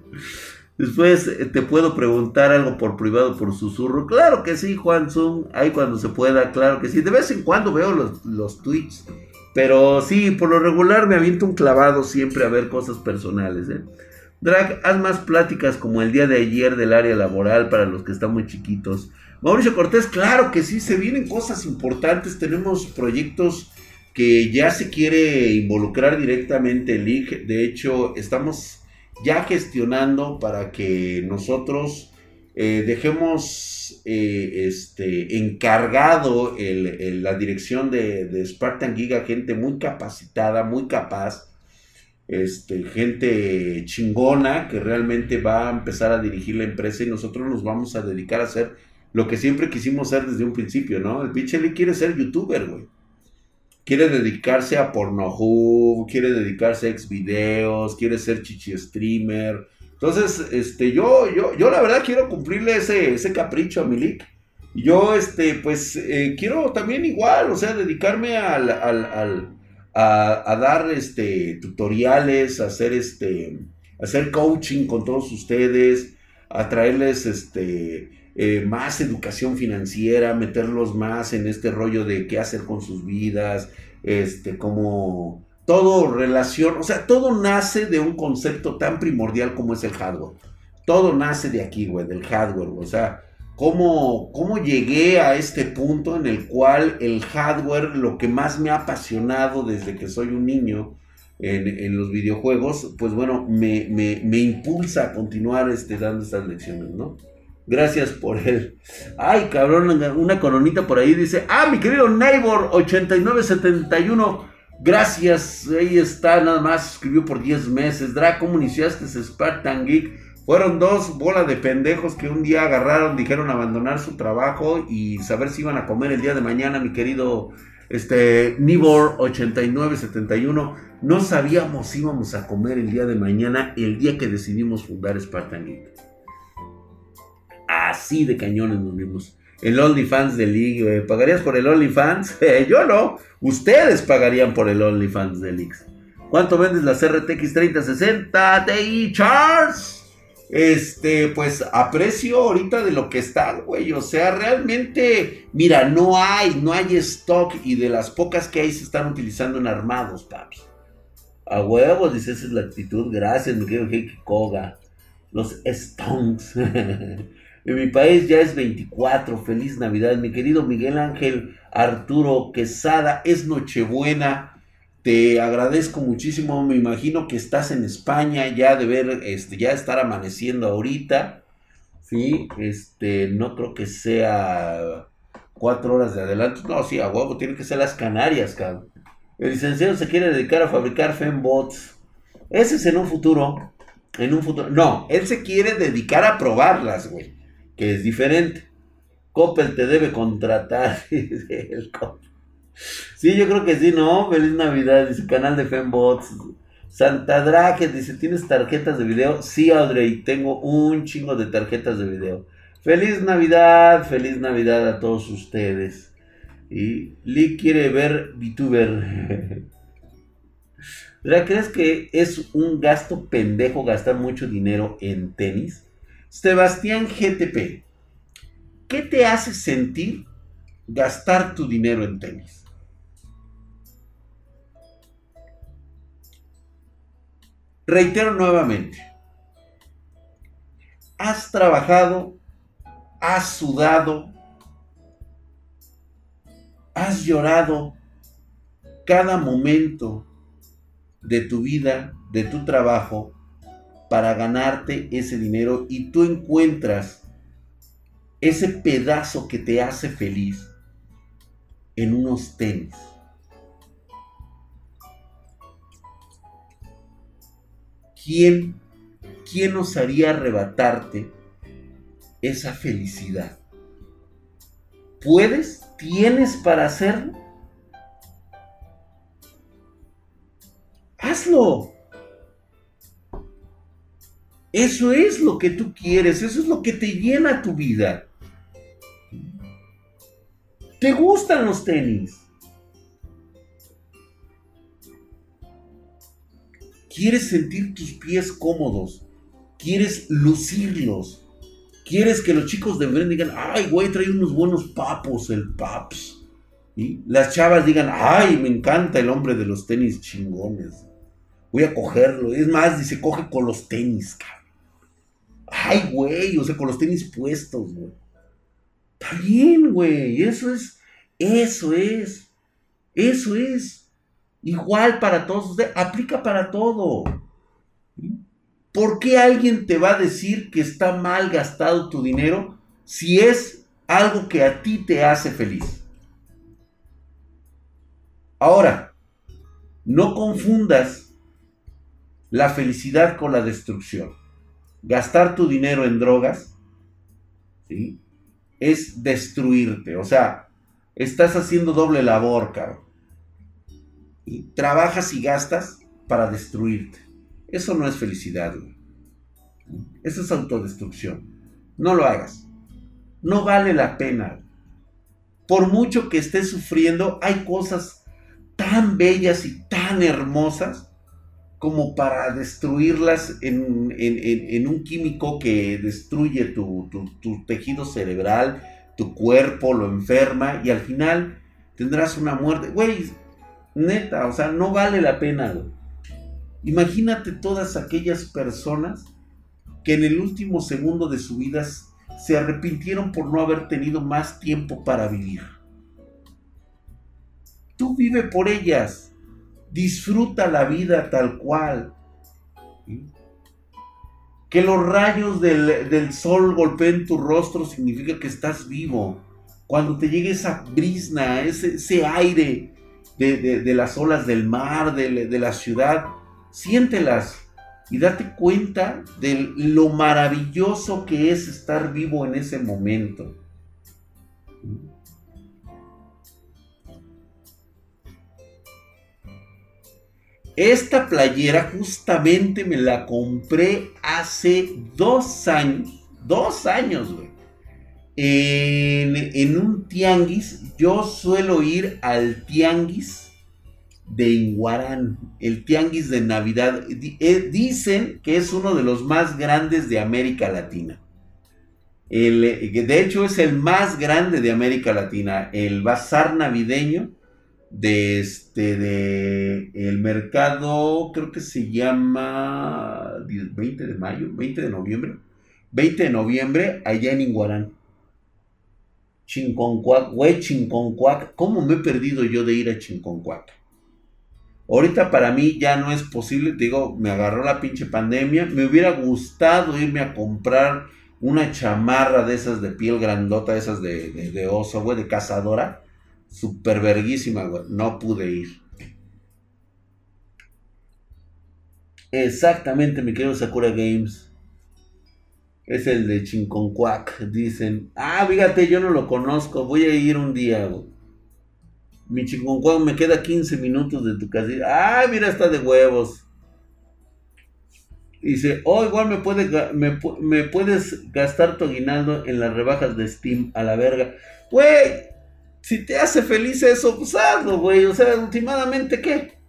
Después eh, te puedo preguntar algo por privado, por susurro. Claro que sí, Juan Zoom. Ahí cuando se pueda, claro que sí. De vez en cuando veo los, los tweets. Pero sí, por lo regular me aviento un clavado siempre a ver cosas personales. ¿eh? Drag, haz más pláticas como el día de ayer del área laboral para los que están muy chiquitos. Mauricio Cortés, claro que sí, se vienen cosas importantes. Tenemos proyectos que ya se quiere involucrar directamente el IG. De hecho, estamos ya gestionando para que nosotros eh, dejemos eh, este, encargado la dirección de, Spartan Giga, gente muy capacitada, muy capaz, este, gente chingona que realmente va a empezar a dirigir la empresa y nosotros nos vamos a dedicar a hacer lo que siempre quisimos hacer desde un principio, ¿no? El pinche quiere ser youtuber, güey quiere dedicarse a Pornhub, quiere dedicarse a Xvideos, quiere ser chichi streamer. Entonces, este, yo, yo, yo la verdad quiero cumplirle ese, ese capricho a Milik. Yo, este, pues, eh, quiero también igual, o sea, dedicarme al, al, a, dar, este, tutoriales, a hacer, este, hacer coaching con todos ustedes, a traerles, este, eh, más educación financiera, meterlos más en este rollo de qué hacer con sus vidas, este, como todo relación, o sea, todo nace de un concepto tan primordial como es el hardware. Todo nace de aquí, güey, del hardware, o sea, cómo, cómo llegué a este punto en el cual el hardware, lo que más me ha apasionado desde que soy un niño, en, los videojuegos, pues bueno, me, me, impulsa a continuar este, dando estas lecciones, ¿no? Gracias por él. Ay, cabrón, una coronita por ahí dice, ah, mi querido Neighbor 8971. Gracias, ahí está, nada más escribió por 10 meses. Dra, ¿cómo iniciaste Spartan Geek? Fueron dos bolas de pendejos que un día agarraron, dijeron abandonar su trabajo y saber si iban a comer el día de mañana, mi querido este, Nibor 8971. No sabíamos si íbamos a comer el día de mañana, el día que decidimos fundar Spartan Geek. Así de cañones nos vimos. El OnlyFans de League, ¿pagarías por el OnlyFans? yo no. Ustedes pagarían por el OnlyFans de League. ¿Cuánto vendes la RTX 3060 Ti Charles? Este, pues a precio ahorita de lo que está, güey. O sea, realmente, mira, no hay, no hay stock y de las pocas que hay se están utilizando en armados, papi. A huevos, dice, esa es la actitud. Gracias, mi querido Heiki Koga. Los Stones. En mi país ya es 24. Feliz Navidad. Mi querido Miguel Ángel Arturo Quesada, es Nochebuena. Te agradezco muchísimo. Me imagino que estás en España ya de ver, este, ya estar amaneciendo ahorita. Sí, este, no creo que sea cuatro horas de adelanto. No, sí, a huevo, tiene que ser las Canarias, cabrón. El licenciado se quiere dedicar a fabricar fembots. Ese es en un futuro. En un futuro. No, él se quiere dedicar a probarlas, güey que es diferente. Coppel te debe contratar. sí, yo creo que sí, ¿no? Feliz Navidad, dice canal de Fembots. Santa Drake dice, ¿tienes tarjetas de video? Sí, Audrey, tengo un chingo de tarjetas de video. Feliz Navidad, feliz Navidad a todos ustedes. Y Lee quiere ver VTuber. ¿Crees que es un gasto pendejo gastar mucho dinero en tenis? Sebastián GTP, ¿qué te hace sentir gastar tu dinero en tenis? Reitero nuevamente, has trabajado, has sudado, has llorado cada momento de tu vida, de tu trabajo, para ganarte ese dinero y tú encuentras ese pedazo que te hace feliz en unos tenis. ¿Quién, quién osaría arrebatarte esa felicidad? ¿Puedes? ¿Tienes para hacerlo? Hazlo. Eso es lo que tú quieres, eso es lo que te llena tu vida. ¿Te gustan los tenis? ¿Quieres sentir tus pies cómodos? ¿Quieres lucirlos? ¿Quieres que los chicos de Bren digan, ay, güey, trae unos buenos papos, el paps? y Las chavas digan, ay, me encanta el hombre de los tenis chingones. Voy a cogerlo. Es más, dice, coge con los tenis, cabrón. Ay, güey, o sea, con los tenis puestos, güey. Está bien, güey. Eso es, eso es, eso es. Igual para todos ustedes, aplica para todo. ¿Por qué alguien te va a decir que está mal gastado tu dinero si es algo que a ti te hace feliz? Ahora, no confundas la felicidad con la destrucción. Gastar tu dinero en drogas ¿sí? es destruirte. O sea, estás haciendo doble labor, cabrón. Trabajas y gastas para destruirte. Eso no es felicidad. Eso es autodestrucción. No lo hagas. No vale la pena. Por mucho que estés sufriendo, hay cosas tan bellas y tan hermosas como para destruirlas en, un químico que destruye tu, tejido cerebral, tu cuerpo, lo enferma y al final tendrás una muerte. Güey, neta, o sea, no vale la pena. Imagínate todas aquellas personas que en el último segundo de su vida se arrepintieron por no haber tenido más tiempo para vivir. Tú vive por ellas Disfruta la vida tal cual. Que los rayos del, sol golpeen tu rostro significa que estás vivo. Cuando te llegue esa brisna, ese, aire de, las olas del mar, de, de la ciudad, siéntelas y date cuenta de lo maravilloso que es estar vivo en ese momento. Esta playera justamente me la compré hace dos años. Dos años, güey. En, un tianguis. Yo suelo ir al tianguis de Inguarán. El tianguis de Navidad. Eh, dicen que es uno de los más grandes de América Latina. Eh, de hecho, es el más grande de América Latina. El bazar navideño de este de el mercado creo que se llama 20 de mayo 20 de noviembre 20 de noviembre allá en Inguarán Chinconcuac güey Chinconcuac cómo me he perdido yo de ir a Chinconcuac ahorita para mí ya no es posible digo me agarró la pinche pandemia me hubiera gustado irme a comprar una chamarra de esas de piel grandota esas de, de, de oso güey de cazadora super verguísima, güey. No pude ir. Exactamente, mi querido Sakura Games. Es el de Chinconcuac, dicen. Ah, fíjate, yo no lo conozco. Voy a ir un día, güey. Mi Chinconcuac me queda 15 minutos de tu casa. Ah, mira, está de huevos. Dice, oh, igual me, puede, me, me puedes gastar tu aguinaldo en las rebajas de Steam a la verga. Güey, si te hace feliz eso, pues hazlo, güey. O sea, últimamente, ¿qué?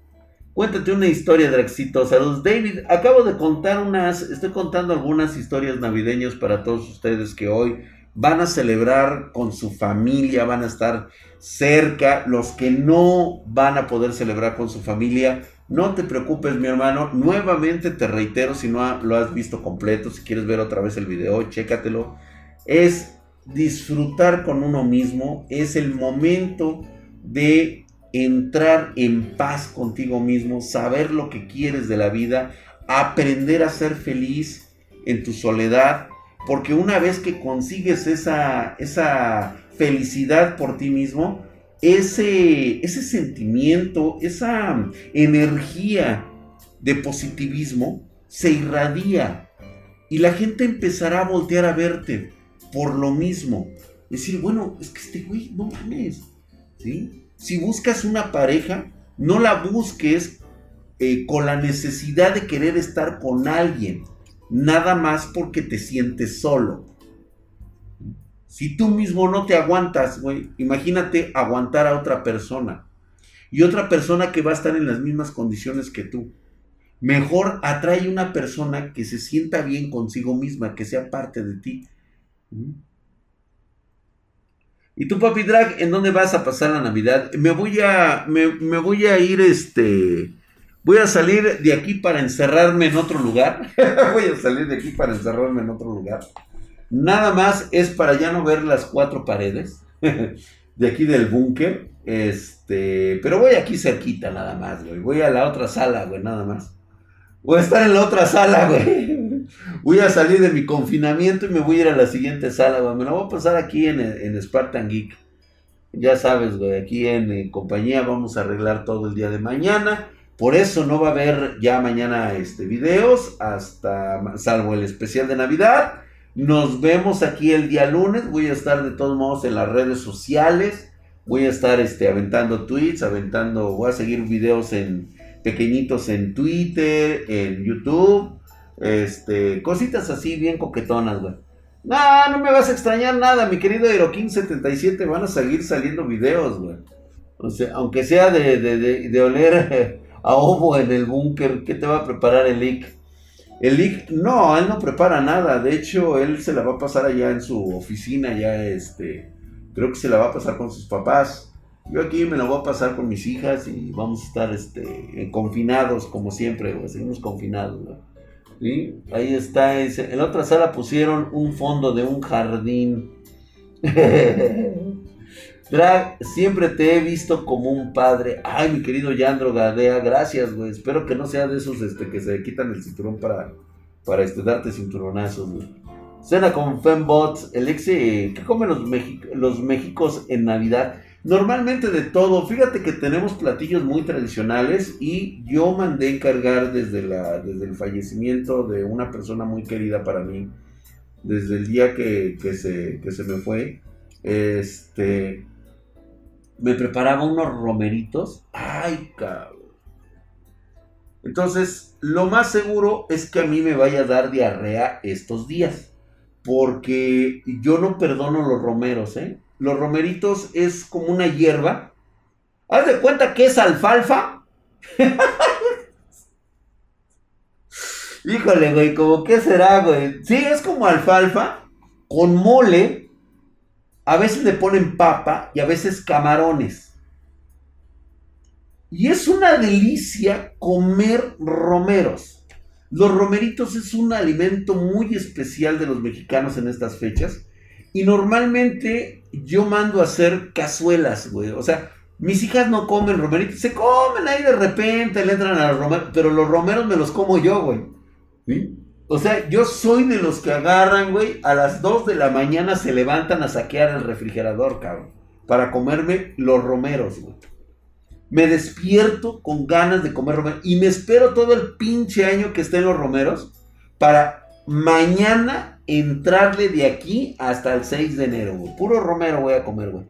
Cuéntate una historia, Draxito. Saludos, David. Acabo de contar unas, estoy contando algunas historias navideñas para todos ustedes que hoy van a celebrar con su familia, van a estar cerca. Los que no van a poder celebrar con su familia, no te preocupes, mi hermano. Nuevamente te reitero, si no lo has visto completo, si quieres ver otra vez el video, chécatelo. Es disfrutar con uno mismo, es el momento de entrar en paz contigo mismo, saber lo que quieres de la vida, aprender a ser feliz en tu soledad, porque una vez que consigues esa, esa felicidad por ti mismo, ese, ese sentimiento, esa energía de positivismo se irradia y la gente empezará a voltear a verte por lo mismo. Decir, bueno, es que este güey, no mames. ¿Sí? Si buscas una pareja, no la busques eh, con la necesidad de querer estar con alguien. Nada más porque te sientes solo. Si tú mismo no te aguantas, güey, imagínate aguantar a otra persona. Y otra persona que va a estar en las mismas condiciones que tú. Mejor atrae una persona que se sienta bien consigo misma, que sea parte de ti. ¿Y tú, papi drag, en dónde vas a pasar la Navidad? Me voy a, me, voy a ir, este, voy a salir de aquí para encerrarme en otro lugar. voy a salir de aquí para encerrarme en otro lugar. Nada más es para ya no ver las cuatro paredes de aquí del búnker. Este, pero voy aquí cerquita nada más, güey. Voy a la otra sala, güey, nada más. Voy a estar en la otra sala, güey. Voy a salir de mi confinamiento y me voy a ir a la siguiente sala. Me la voy a pasar aquí en, en Spartan Geek. Ya sabes, güey, aquí en, compañía vamos a arreglar todo el día de mañana. Por eso no va a haber ya mañana este, videos, hasta salvo el especial de Navidad. Nos vemos aquí el día lunes. Voy a estar de todos modos en las redes sociales. Voy a estar este, aventando tweets, aventando, voy a seguir videos en, pequeñitos en Twitter, en YouTube, este, cositas así bien coquetonas, güey. No, no me vas a extrañar nada, mi querido Aerokin77, van a seguir saliendo videos, güey. Aunque sea de, de, oler a ovo en el búnker, ¿qué te va a preparar el Lick? El Lick, no, él no prepara nada, de hecho, él se la va a pasar allá en su oficina, ya este, creo que se la va a pasar con sus papás. Yo aquí me la voy a pasar con mis hijas y vamos a estar este, confinados como siempre, seguimos confinados. Ahí está, en la otra sala pusieron un fondo de un jardín. Drag, siempre te he visto como un padre. Ay, mi querido Yandro Gadea, gracias, güey. Espero que no sea de esos este, que se quitan el cinturón para, para este, darte cinturonazos, Cena con Fembots, el ex, ¿qué comen los, los Méxicos en Navidad? Normalmente de todo, fíjate que tenemos platillos muy tradicionales y yo mandé encargar desde, la, desde el fallecimiento de una persona muy querida para mí, desde el día que, se, se me fue, este, me preparaba unos romeritos. Ay, cabrón. Entonces, lo más seguro es que a mí me vaya a dar diarrea estos días. Porque yo no perdono los romeros, ¿eh? Los romeritos es como una hierba. Haz de cuenta que es alfalfa. Híjole, güey, como qué será, güey. Sí, es como alfalfa con mole. A veces le ponen papa y a veces camarones. Y es una delicia comer romeros. Los romeritos es un alimento muy especial de los mexicanos en estas fechas y normalmente yo mando a hacer cazuelas, güey. O sea, mis hijas no comen romeritos. Se comen ahí de repente, le entran a los romeros. Pero los romeros me los como yo, güey. O sea, yo soy de los que agarran, güey. A las 2 de la mañana se levantan a saquear el refrigerador, cabrón. Para comerme los romeros, güey. Me despierto con ganas de comer romeros. Y me espero todo el pinche año que estén los romeros. Para mañana entrarle de aquí hasta el 6 de enero, güey. Puro romero voy a comer, güey.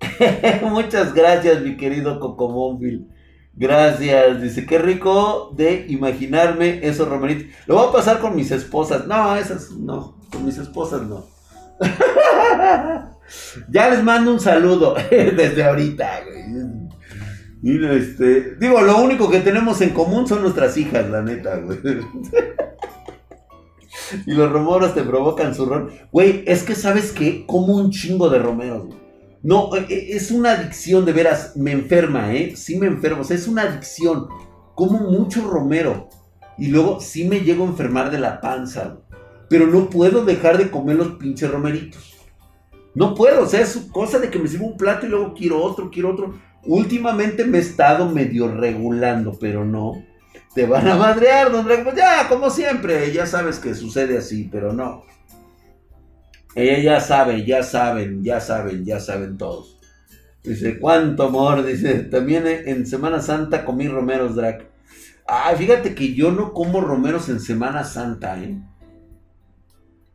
Muchas gracias, mi querido Cocomóvil. Gracias. Dice, qué rico de imaginarme esos romeritos. Lo voy a pasar con mis esposas. No, esas no. Con mis esposas no. ya les mando un saludo desde ahorita, güey. este, digo, lo único que tenemos en común son nuestras hijas, la neta, güey. y los romeros te provocan zurrón. Güey, es que sabes qué? Como un chingo de romeros. No, e, e, es una adicción, de veras, me enferma, ¿eh? Sí me enfermo, o sea, es una adicción. Como mucho romero. Y luego sí me llego a enfermar de la panza, Pero no puedo dejar de comer los pinches romeritos. No puedo, o sea, es cosa de que me sirva un plato y luego quiero otro, quiero otro. Últimamente me he estado medio regulando, pero no. Te van a madrear, don Drake. Pues ya, como siempre, ya sabes que sucede así, pero no. Ella ya sabe, ya saben, ya saben, ya saben todos. Dice, cuánto amor, dice, también en Semana Santa comí romeros, Drac. Ah, fíjate que yo no como romeros en Semana Santa, ¿eh?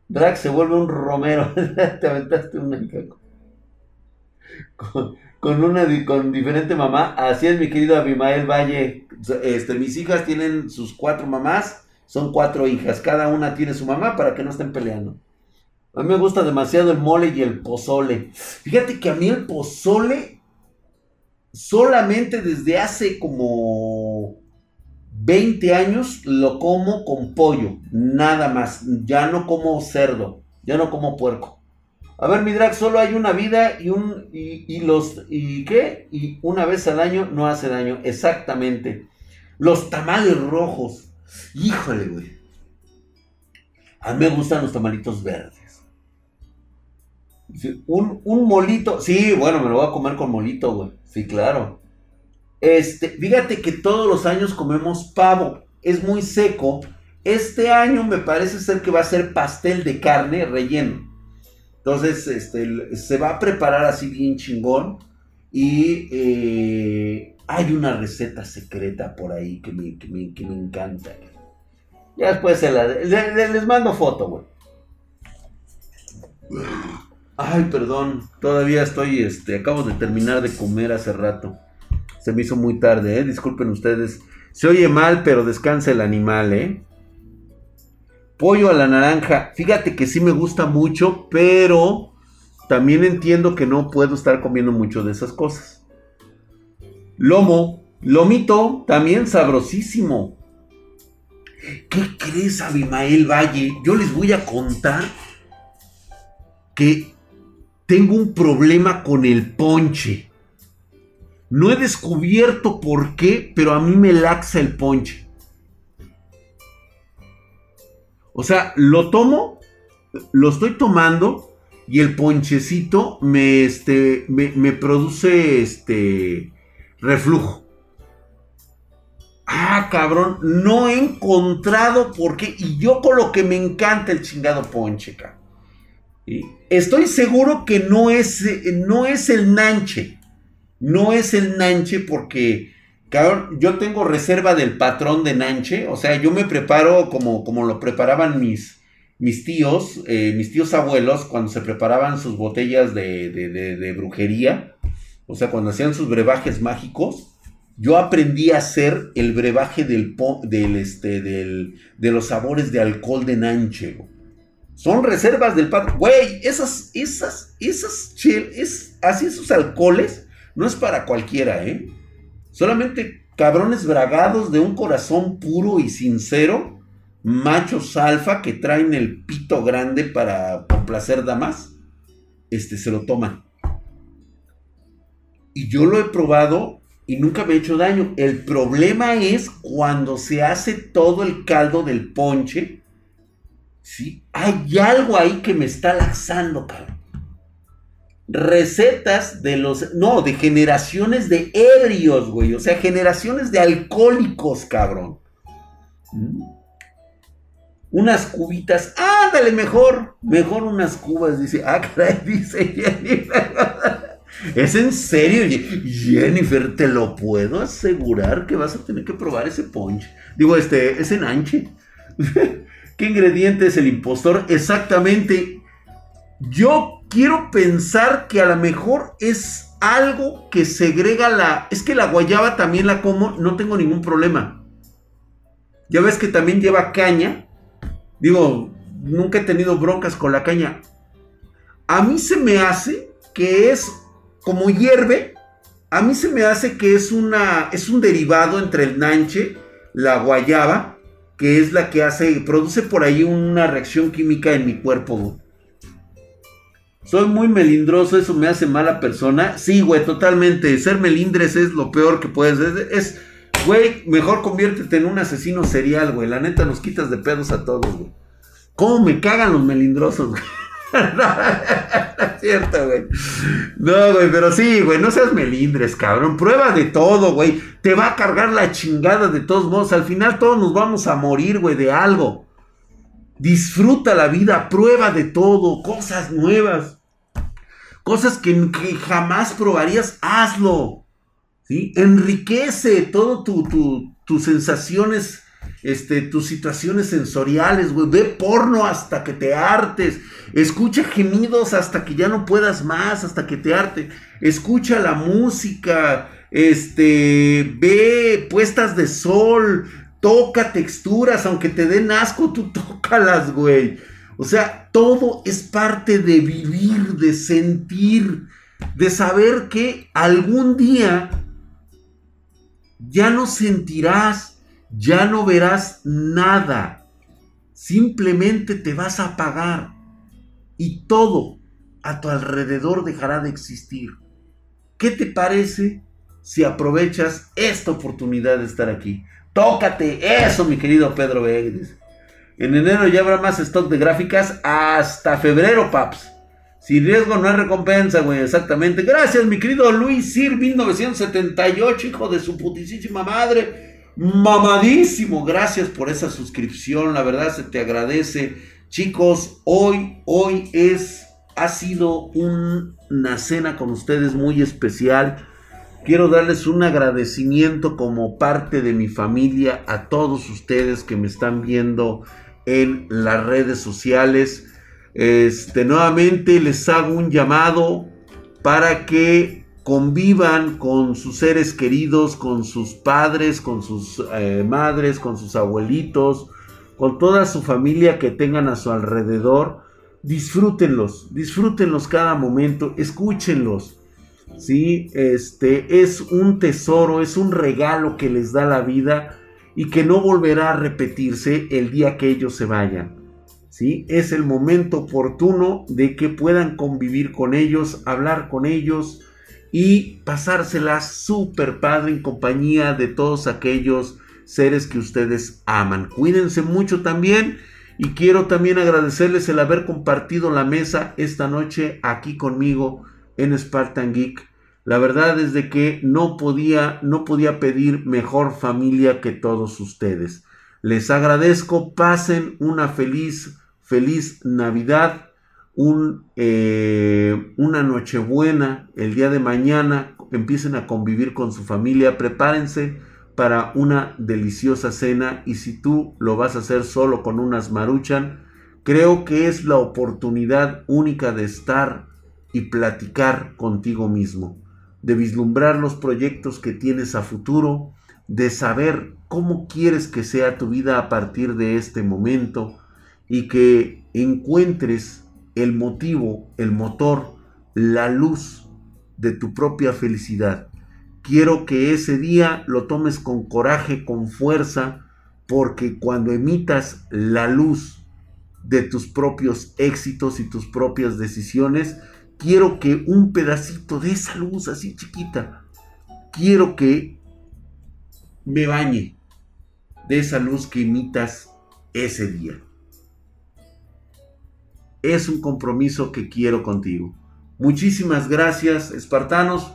Drac se vuelve un romero. Te aventaste una con, con una con diferente mamá. Así es, mi querido Abimael Valle. Este, mis hijas tienen sus cuatro mamás. Son cuatro hijas. Cada una tiene su mamá para que no estén peleando. A mí me gusta demasiado el mole y el pozole. Fíjate que a mí el pozole solamente desde hace como 20 años lo como con pollo, nada más. Ya no como cerdo, ya no como puerco. A ver, mi drag, solo hay una vida y un y, los y qué? Y una vez al año no hace daño, exactamente. Los tamales rojos. Híjole, güey. A mí me gustan los tamalitos verdes. Un, un molito. Sí, bueno, me lo voy a comer con molito, güey. Sí, claro. Este, fíjate que todos los años comemos pavo. Es muy seco. Este año me parece ser que va a ser pastel de carne relleno. Entonces, este, se va a preparar así bien chingón. Y eh, hay una receta secreta por ahí que me, que me, que me encanta. Ya después se la, les mando foto, güey. Ay, perdón, todavía estoy, este, acabo de terminar de comer hace rato. Se me hizo muy tarde, ¿eh? Disculpen ustedes. Se oye mal, pero descansa el animal, ¿eh? Pollo a la naranja. Fíjate que sí me gusta mucho, pero también entiendo que no puedo estar comiendo mucho de esas cosas. Lomo, lomito, también sabrosísimo. ¿Qué crees, Abimael Valle? Yo les voy a contar que tengo un problema con el ponche. No he descubierto por qué, pero a mí me laxa el ponche. O sea, lo tomo, lo estoy tomando y el ponchecito me, este, me, produce este reflujo. Ah, cabrón, no he encontrado por qué. Y yo con lo que me encanta el chingado ponche, cabrón. Estoy seguro que no es, no es el nanche. No es el nanche porque, yo tengo reserva del patrón de nanche. O sea, yo me preparo como, como lo preparaban mis, mis tíos, eh, mis tíos abuelos, cuando se preparaban sus botellas de, brujería. O sea, cuando hacían sus brebajes mágicos. Yo aprendí a hacer el brebaje del, del, este, del, de los sabores de alcohol de nanche. Son reservas del padre. Güey, esas, esas, esas, chel, es, así esos alcoholes, no es para cualquiera, ¿eh? Solamente cabrones bragados de un corazón puro y sincero, machos alfa que traen el pito grande para complacer damas, este, se lo toman. Y yo lo he probado y nunca me he hecho daño. El problema es cuando se hace todo el caldo del ponche ¿sí? Hay algo ahí que me está laxando, cabrón. Recetas de los, no, de generaciones de ebrios, güey. O sea, generaciones de alcohólicos, cabrón. ¿Mm? Unas cubitas, ándale, mejor, mejor unas cubas, dice, ah, caray, dice Jennifer. ¿Es en serio, Jennifer? Te lo puedo asegurar que vas a tener que probar ese punch. Digo, este, ese nanche. ¿Qué ingrediente es el impostor? Exactamente. Yo quiero pensar que a lo mejor es algo que segrega la... Es que la guayaba también la como, no tengo ningún problema. Ya ves que también lleva caña. Digo, nunca he tenido broncas con la caña. A mí se me hace que es como hierve. A mí se me hace que es una es un derivado entre el nanche, la guayaba que es la que hace, produce por ahí una reacción química en mi cuerpo. Soy muy melindroso, eso me hace mala persona. Sí, güey, totalmente. Ser melindres es lo peor que puedes. Es, güey, mejor conviértete en un asesino serial, güey. La neta nos quitas de pedos a todos, güey. ¿Cómo me cagan los melindrosos, güey? no, es güey. No, güey, pero sí, güey, no seas melindres, cabrón. Prueba de todo, güey. Te va a cargar la chingada de todos modos. Al final todos nos vamos a morir, güey, de algo. Disfruta la vida, prueba de todo, cosas nuevas. Cosas que, jamás probarías, hazlo. ¿sí? Enriquece todo tu, tus sensaciones este, tus situaciones sensoriales, güey. Ve porno hasta que te hartes. Escucha gemidos hasta que ya no puedas más, hasta que te arte. Escucha la música. Este, ve puestas de sol. Toca texturas, aunque te den asco, tú tócalas, güey. O sea, todo es parte de vivir, de sentir, de saber que algún día ya no sentirás ya no verás nada. Simplemente te vas a apagar y todo a tu alrededor dejará de existir. ¿Qué te parece si aprovechas esta oportunidad de estar aquí? Tócate eso, mi querido Pedro Vegas. En enero ya habrá más stock de gráficas hasta febrero, paps. Sin riesgo no hay recompensa, güey, exactamente. Gracias, mi querido Luis Sir 1978, hijo de su putísima madre mamadísimo. Gracias por esa suscripción. La verdad se te agradece. Chicos, hoy, hoy es, ha sido una cena con ustedes muy especial. Quiero darles un agradecimiento como parte de mi familia a todos ustedes que me están viendo en las redes sociales. Este, nuevamente les hago un llamado para que convivan con sus seres queridos, con sus padres, con sus eh, madres, con sus abuelitos, con toda su familia que tengan a su alrededor. Disfrútenlos, disfrútenlos cada momento, escúchenlos. ¿sí? Este es un tesoro, es un regalo que les da la vida y que no volverá a repetirse el día que ellos se vayan. ¿sí? Es el momento oportuno de que puedan convivir con ellos, hablar con ellos, y pasársela súper padre en compañía de todos aquellos seres que ustedes aman. Cuídense mucho también y quiero también agradecerles el haber compartido la mesa esta noche aquí conmigo en Spartan Geek. La verdad es de que no podía, no podía pedir mejor familia que todos ustedes. Les agradezco, pasen una feliz, feliz Navidad un, eh, una Nochebuena el día de mañana, empiecen a convivir con su familia, prepárense para una deliciosa cena y si tú lo vas a hacer solo con unas maruchan, creo que es la oportunidad única de estar y platicar contigo mismo, de vislumbrar los proyectos que tienes a futuro, de saber cómo quieres que sea tu vida a partir de este momento y que encuentres el motivo, el motor, la luz de tu propia felicidad. Quiero que ese día lo tomes con coraje, con fuerza, porque cuando emitas la luz de tus propios éxitos y tus propias decisiones, quiero que un pedacito de esa luz así chiquita, quiero que me bañe de esa luz que emitas ese día es un compromiso que quiero contigo. Muchísimas gracias, espartanos.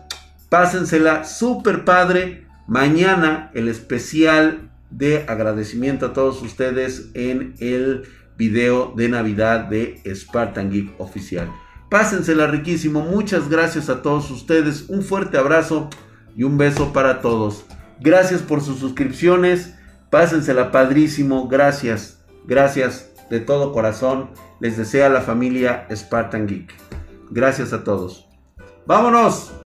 Pásensela súper padre. Mañana el especial de agradecimiento a todos ustedes en el video de Navidad de Spartan Geek oficial. Pásensela riquísimo. Muchas gracias a todos ustedes. Un fuerte abrazo y un beso para todos. Gracias por sus suscripciones. Pásensela padrísimo. Gracias. Gracias de todo corazón les desea la familia Spartan Geek. Gracias a todos. ¡Vámonos!